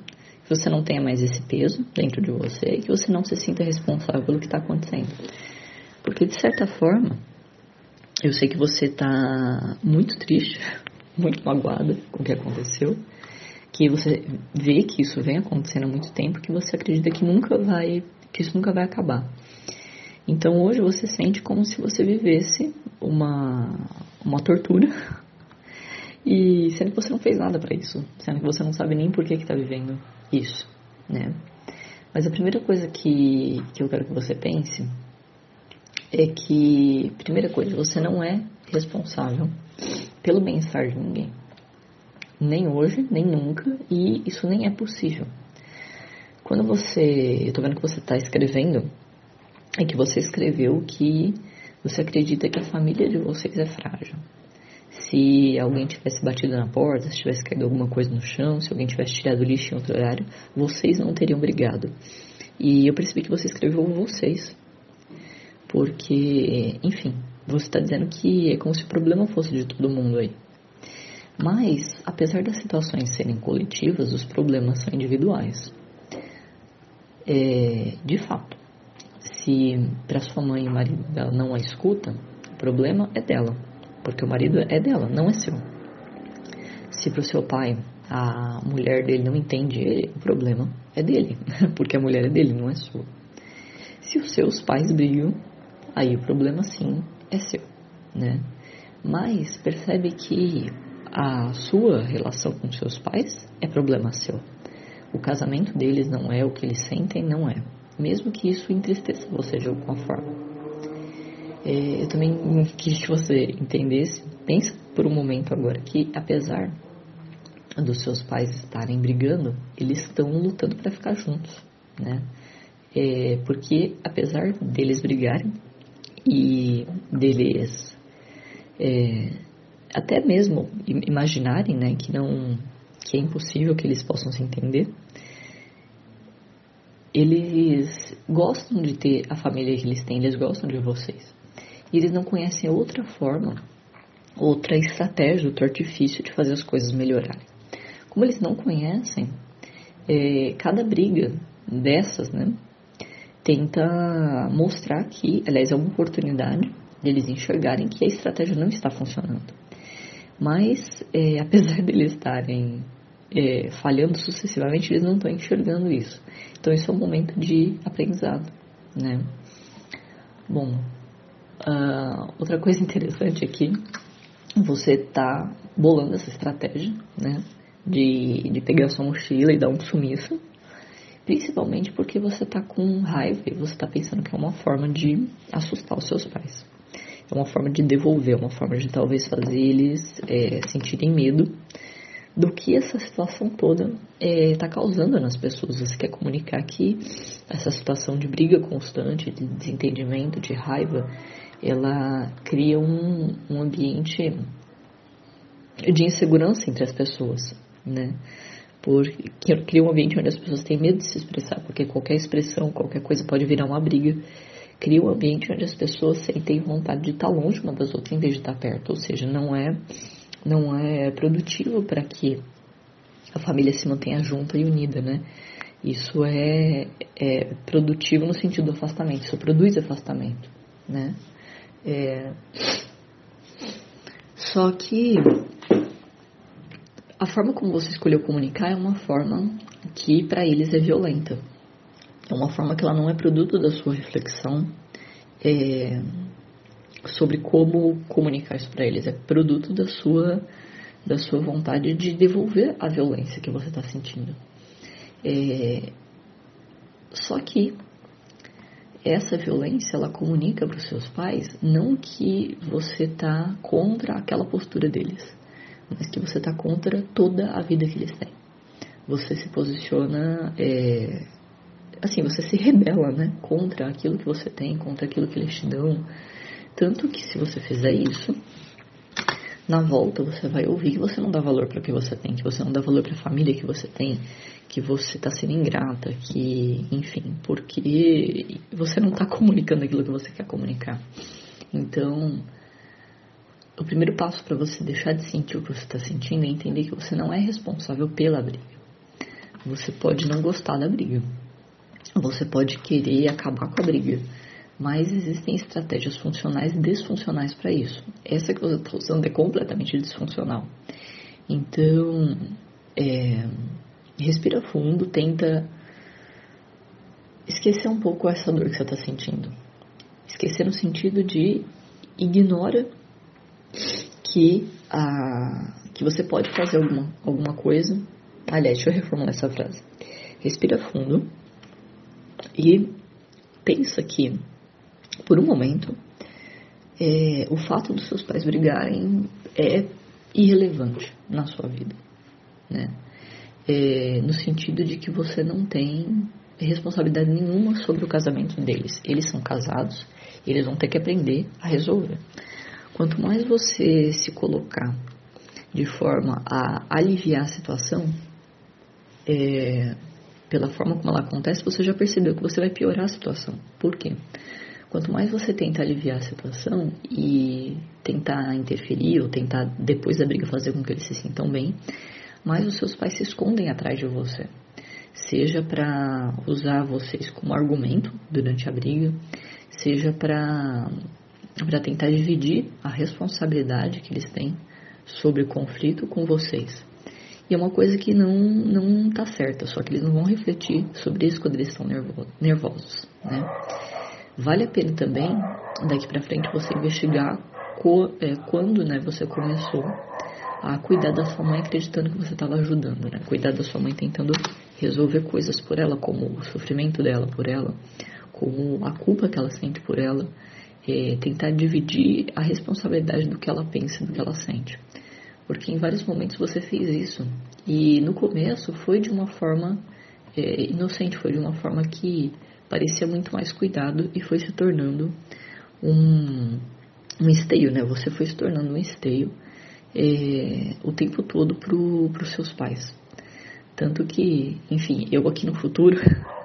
que você não tenha mais esse peso dentro de você e que você não se sinta responsável pelo que está acontecendo. Porque, de certa forma, eu sei que você está muito triste, muito magoada com o que aconteceu, que você vê que isso vem acontecendo há muito tempo, que você acredita que nunca vai, que isso nunca vai acabar. Então hoje você sente como se você vivesse uma, uma tortura e sendo que você não fez nada para isso, sendo que você não sabe nem por que está vivendo isso, né? Mas a primeira coisa que, que eu quero que você pense é que, primeira coisa, você não é responsável pelo bem-estar de ninguém. Nem hoje, nem nunca, e isso nem é possível. Quando você. Eu tô vendo que você está escrevendo, é que você escreveu que você acredita que a família de vocês é frágil. Se alguém tivesse batido na porta, se tivesse caído alguma coisa no chão, se alguém tivesse tirado lixo em outro horário, vocês não teriam brigado. E eu percebi que você escreveu vocês. Porque, enfim, você está dizendo que é como se o problema fosse de todo mundo aí. Mas, apesar das situações serem coletivas, os problemas são individuais. É, de fato, se para sua mãe o marido dela não a escuta, o problema é dela, porque o marido é dela, não é seu. Se para o seu pai a mulher dele não entende ele, o problema é dele, porque a mulher é dele, não é sua. Se os seus pais brigam, aí o problema sim é seu, né? Mas percebe que a sua relação com seus pais é problema seu. O casamento deles não é o que eles sentem, não é. Mesmo que isso entristeça você de alguma forma. É, eu também quis que você entendesse, pensa por um momento agora, que apesar dos seus pais estarem brigando, eles estão lutando para ficar juntos, né? É, porque apesar deles brigarem, e deles é, até mesmo imaginarem né, que não que é impossível que eles possam se entender eles gostam de ter a família que eles têm eles gostam de vocês e eles não conhecem outra forma outra estratégia outro artifício de fazer as coisas melhorarem como eles não conhecem é, cada briga dessas né tenta mostrar que, aliás, é uma oportunidade deles enxergarem que a estratégia não está funcionando. Mas, é, apesar deles estarem é, falhando sucessivamente, eles não estão enxergando isso. Então, isso é um momento de aprendizado, né? Bom, uh, outra coisa interessante aqui, você está bolando essa estratégia, né? De, de pegar sua mochila e dar um sumiço Principalmente porque você está com raiva e você está pensando que é uma forma de assustar os seus pais. É uma forma de devolver, uma forma de talvez fazer eles é, sentirem medo do que essa situação toda está é, causando nas pessoas. Você quer comunicar que essa situação de briga constante, de desentendimento, de raiva, ela cria um, um ambiente de insegurança entre as pessoas, né? porque cria um ambiente onde as pessoas têm medo de se expressar, porque qualquer expressão, qualquer coisa pode virar uma briga. Cria um ambiente onde as pessoas sentem vontade de estar longe uma das outras em vez de estar perto, ou seja, não é não é produtivo para que a família se mantenha junta e unida, né? Isso é, é produtivo no sentido do afastamento, isso produz afastamento, né? É... Só que a forma como você escolheu comunicar é uma forma que para eles é violenta. É uma forma que ela não é produto da sua reflexão é, sobre como comunicar isso para eles. É produto da sua, da sua vontade de devolver a violência que você está sentindo. É, só que essa violência ela comunica para os seus pais não que você está contra aquela postura deles mas que você está contra toda a vida que eles têm. Você se posiciona, é, assim, você se rebela, né, contra aquilo que você tem, contra aquilo que eles te dão. Tanto que se você fizer isso, na volta você vai ouvir que você não dá valor para o que você tem, que você não dá valor para a família que você tem, que você está sendo ingrata, que, enfim, porque você não está comunicando aquilo que você quer comunicar. Então, o primeiro passo para você deixar de sentir o que você está sentindo é entender que você não é responsável pela briga. Você pode não gostar da briga. Você pode querer acabar com a briga. Mas existem estratégias funcionais e desfuncionais para isso. Essa que você está usando é completamente disfuncional. Então, é, respira fundo, tenta esquecer um pouco essa dor que você está sentindo. Esquecer no sentido de ignora que, a, que você pode fazer alguma, alguma coisa. Aliás, deixa eu reformular essa frase. Respira fundo e pensa que, por um momento, é, o fato dos seus pais brigarem é irrelevante na sua vida, né? É, no sentido de que você não tem responsabilidade nenhuma sobre o casamento deles. Eles são casados, eles vão ter que aprender a resolver. Quanto mais você se colocar de forma a aliviar a situação, é, pela forma como ela acontece, você já percebeu que você vai piorar a situação. Por quê? Quanto mais você tenta aliviar a situação e tentar interferir ou tentar depois da briga fazer com que eles se sintam bem, mais os seus pais se escondem atrás de você. Seja para usar vocês como argumento durante a briga, seja para para tentar dividir a responsabilidade que eles têm sobre o conflito com vocês. E é uma coisa que não não está certa, só que eles não vão refletir sobre isso quando eles estão nervosos, né? Vale a pena também, daqui para frente, você investigar co, é, quando né, você começou a cuidar da sua mãe acreditando que você estava ajudando, né? Cuidar da sua mãe tentando resolver coisas por ela, como o sofrimento dela por ela, como a culpa que ela sente por ela, é, tentar dividir a responsabilidade do que ela pensa, do que ela sente. Porque em vários momentos você fez isso e no começo foi de uma forma é, inocente, foi de uma forma que parecia muito mais cuidado e foi se tornando um, um esteio, né? Você foi se tornando um esteio é, o tempo todo para os seus pais. Tanto que, enfim, eu aqui no futuro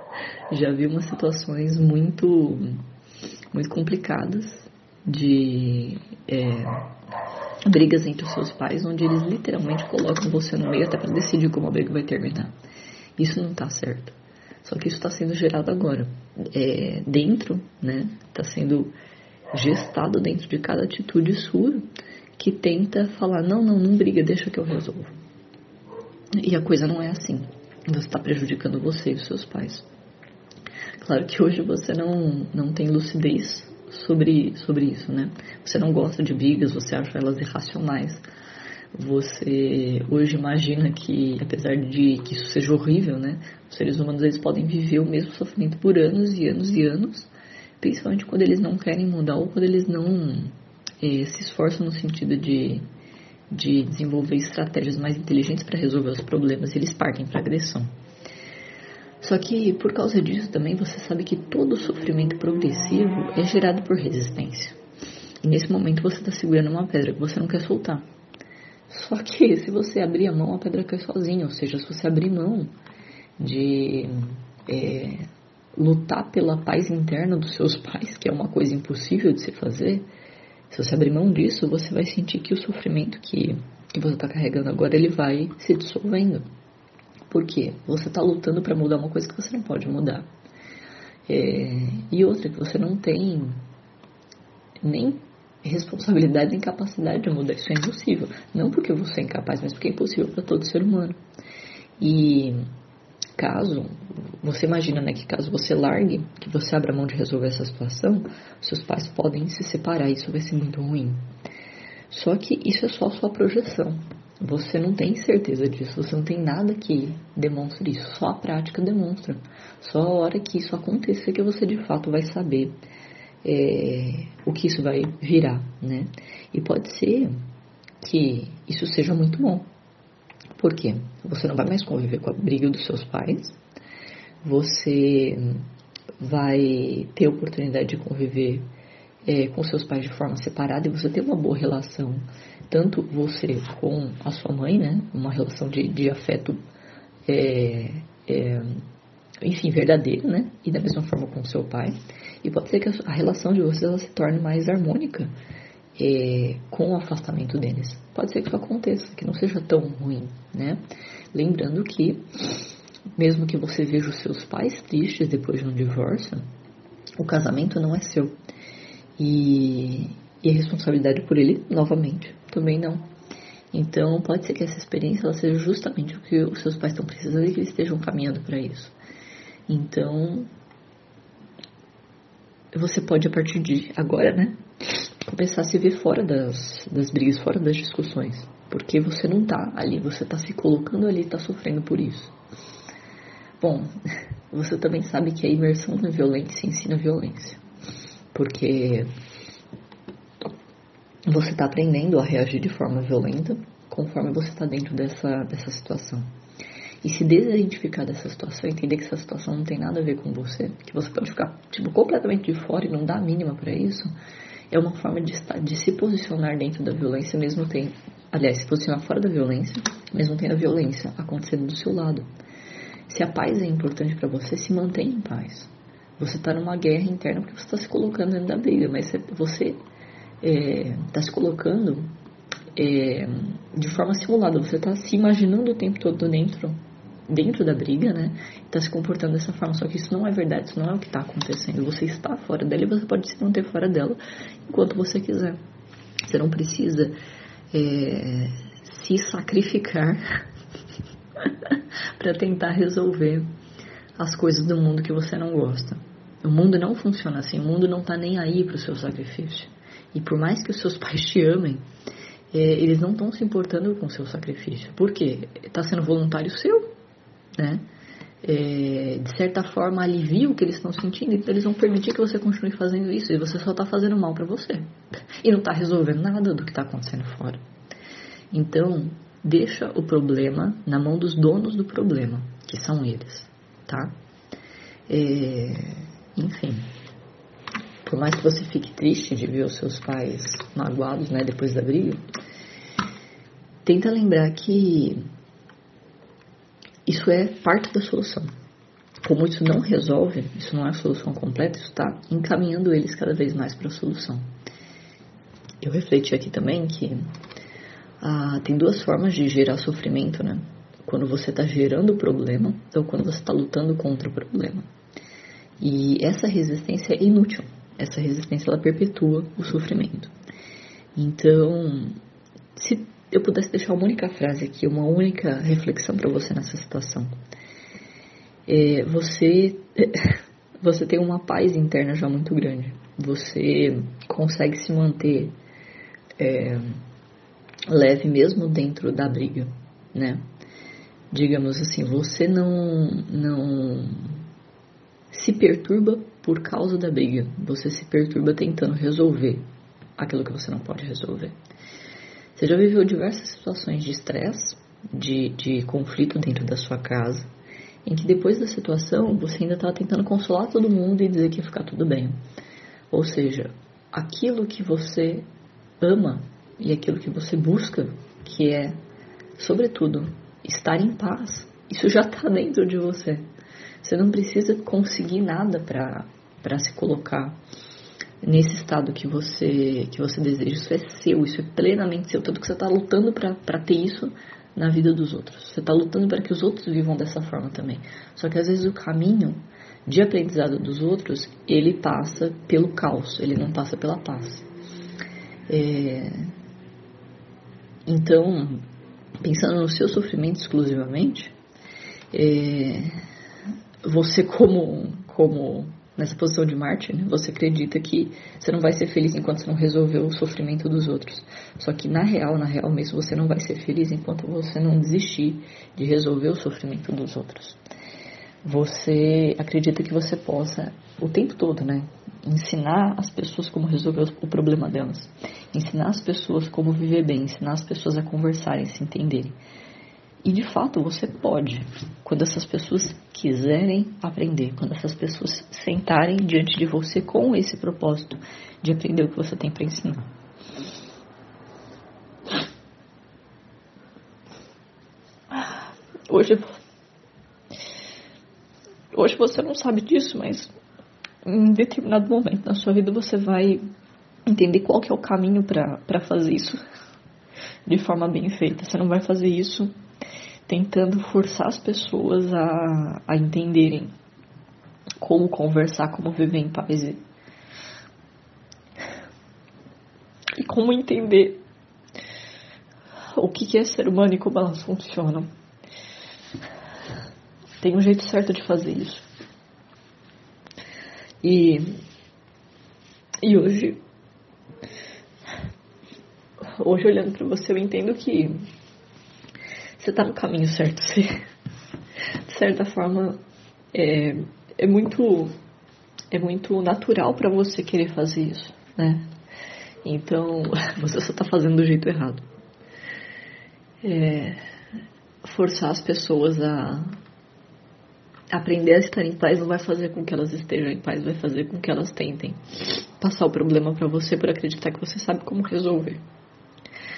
já vi umas situações muito, muito complicadas de é, brigas entre os seus pais, onde eles literalmente colocam você no meio até para decidir como a briga vai terminar. Isso não está certo. Só que isso está sendo gerado agora. É, dentro, né? Está sendo gestado dentro de cada atitude sua que tenta falar: não, não, não briga, deixa que eu resolvo. E a coisa não é assim. Você está prejudicando você e os seus pais. Claro que hoje você não, não tem lucidez sobre, sobre isso, né? Você não gosta de brigas, você acha elas irracionais. Você hoje imagina que, apesar de que isso seja horrível, né? Os seres humanos eles podem viver o mesmo sofrimento por anos e anos e anos, principalmente quando eles não querem mudar ou quando eles não se esforçam no sentido de, de desenvolver estratégias mais inteligentes para resolver os problemas e eles partem para agressão. Só que por causa disso também você sabe que todo sofrimento progressivo é gerado por resistência. E nesse momento você está segurando uma pedra que você não quer soltar. Só que se você abrir a mão, a pedra cai sozinha. Ou seja, se você abrir mão de é, lutar pela paz interna dos seus pais, que é uma coisa impossível de se fazer, se você abrir mão disso, você vai sentir que o sofrimento que, que você está carregando agora ele vai se dissolvendo. Por quê? Você está lutando para mudar uma coisa que você não pode mudar. É, e outra, que você não tem nem responsabilidade nem capacidade de mudar. Isso é impossível. Não porque você é incapaz, mas porque é impossível para todo ser humano. E caso, você imagina né, que caso você largue, que você abra mão de resolver essa situação, seus pais podem se separar, isso vai ser muito ruim. Só que isso é só sua projeção. Você não tem certeza disso, você não tem nada que demonstre isso, só a prática demonstra. Só a hora que isso acontecer que você de fato vai saber é, o que isso vai virar, né? E pode ser que isso seja muito bom. Por quê? Você não vai mais conviver com a briga dos seus pais, você vai ter oportunidade de conviver é, com seus pais de forma separada e você ter uma boa relação, tanto você com a sua mãe, né? Uma relação de, de afeto, é, é, enfim, verdadeira, né? E da mesma forma com seu pai. E pode ser que a relação de vocês ela se torne mais harmônica é, com o afastamento deles. Pode ser que isso aconteça, que não seja tão ruim, né? Lembrando que, mesmo que você veja os seus pais tristes depois de um divórcio, o casamento não é seu. E, e a responsabilidade por ele, novamente, também não. Então, pode ser que essa experiência seja justamente o que os seus pais estão precisando e que eles estejam caminhando para isso. Então, você pode, a partir de agora, né, começar a se ver fora das, das brigas, fora das discussões. Porque você não tá ali, você tá se colocando ali tá sofrendo por isso. Bom, você também sabe que a imersão na violência ensina violência. Porque você está aprendendo a reagir de forma violenta conforme você está dentro dessa, dessa situação. E se desidentificar dessa situação, entender que essa situação não tem nada a ver com você, que você pode ficar tipo, completamente de fora e não dar a mínima para isso, é uma forma de, estar, de se posicionar dentro da violência, mesmo tem, aliás, se posicionar fora da violência, mesmo tendo a violência acontecendo do seu lado. Se a paz é importante para você, se mantenha em paz. Você está numa guerra interna porque você está se colocando dentro da briga, mas você está é, se colocando é, de forma simulada. Você está se imaginando o tempo todo dentro, dentro da briga, né? Está se comportando dessa forma. Só que isso não é verdade, isso não é o que está acontecendo. Você está fora dela e você pode se manter fora dela enquanto você quiser. Você não precisa é, se sacrificar para tentar resolver as coisas do mundo que você não gosta. O mundo não funciona assim, o mundo não está nem aí para o seu sacrifício. E por mais que os seus pais te amem, é, eles não estão se importando com o seu sacrifício. Por quê? Está sendo voluntário seu, né? É, de certa forma alivia o que eles estão sentindo, então eles vão permitir que você continue fazendo isso e você só está fazendo mal para você e não está resolvendo nada do que está acontecendo fora. Então, deixa o problema na mão dos donos do problema, que são eles, tá? É, enfim, por mais que você fique triste de ver os seus pais magoados, né, depois da briga, tenta lembrar que isso é parte da solução. Como isso não resolve, isso não é a solução completa, isso está encaminhando eles cada vez mais para a solução. Eu refleti aqui também que ah, tem duas formas de gerar sofrimento, né? Quando você está gerando o problema ou quando você está lutando contra o problema. E essa resistência é inútil. Essa resistência ela perpetua o sofrimento. Então, se eu pudesse deixar uma única frase aqui, uma única reflexão para você nessa situação, é, você você tem uma paz interna já muito grande. Você consegue se manter é, leve mesmo dentro da briga, né? Digamos assim, você não não se perturba por causa da briga. Você se perturba tentando resolver aquilo que você não pode resolver. Você já viveu diversas situações de estresse, de, de conflito dentro da sua casa, em que depois da situação você ainda estava tentando consolar todo mundo e dizer que ia ficar tudo bem. Ou seja, aquilo que você ama e aquilo que você busca, que é, sobretudo, estar em paz, isso já está dentro de você. Você não precisa conseguir nada para se colocar nesse estado que você que você deseja. Isso é seu, isso é plenamente seu. Tanto que você está lutando para ter isso na vida dos outros. Você está lutando para que os outros vivam dessa forma também. Só que às vezes o caminho de aprendizado dos outros ele passa pelo caos, ele não passa pela paz. É... Então, pensando no seu sofrimento exclusivamente, é, você como, como nessa posição de mártir, né, você acredita que você não vai ser feliz enquanto você não resolver o sofrimento dos outros. Só que na real, na real mesmo, você não vai ser feliz enquanto você não desistir de resolver o sofrimento dos outros. Você acredita que você possa, o tempo todo, né, ensinar as pessoas como resolver o problema delas, ensinar as pessoas como viver bem, ensinar as pessoas a conversarem, se entenderem. E de fato você pode, quando essas pessoas quiserem aprender, quando essas pessoas sentarem diante de você com esse propósito de aprender o que você tem para ensinar. Hoje, hoje você não sabe disso, mas em determinado momento na sua vida você vai entender qual que é o caminho para fazer isso de forma bem feita. Você não vai fazer isso tentando forçar as pessoas a, a entenderem como conversar, como viver em paz e, e como entender o o que é ser humano e como elas funcionam. Tem um jeito certo de fazer isso. E, e hoje, hoje olhando para você, eu entendo que você está no caminho certo. Você, de certa forma, é, é muito é muito natural para você querer fazer isso, né? Então, você só está fazendo do jeito errado. É, forçar as pessoas a aprender a estar em paz não vai fazer com que elas estejam em paz, vai fazer com que elas tentem passar o problema para você por acreditar que você sabe como resolver.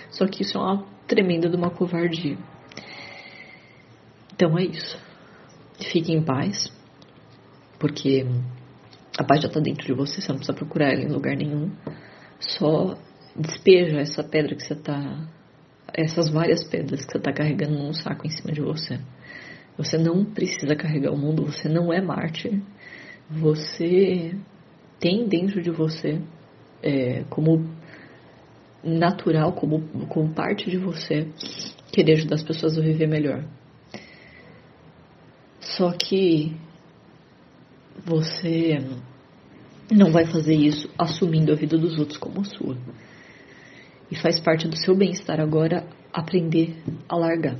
Só que isso é uma tremenda de uma covardia. Então é isso. Fique em paz, porque a paz já está dentro de você, você não precisa procurar ela em lugar nenhum. Só despeja essa pedra que você está. Essas várias pedras que você está carregando num saco em cima de você. Você não precisa carregar o mundo, você não é mártir. Você tem dentro de você, é, como natural, como, como parte de você, querer ajudar as pessoas a viver melhor. Só que você não vai fazer isso assumindo a vida dos outros como sua. E faz parte do seu bem-estar agora aprender a largar.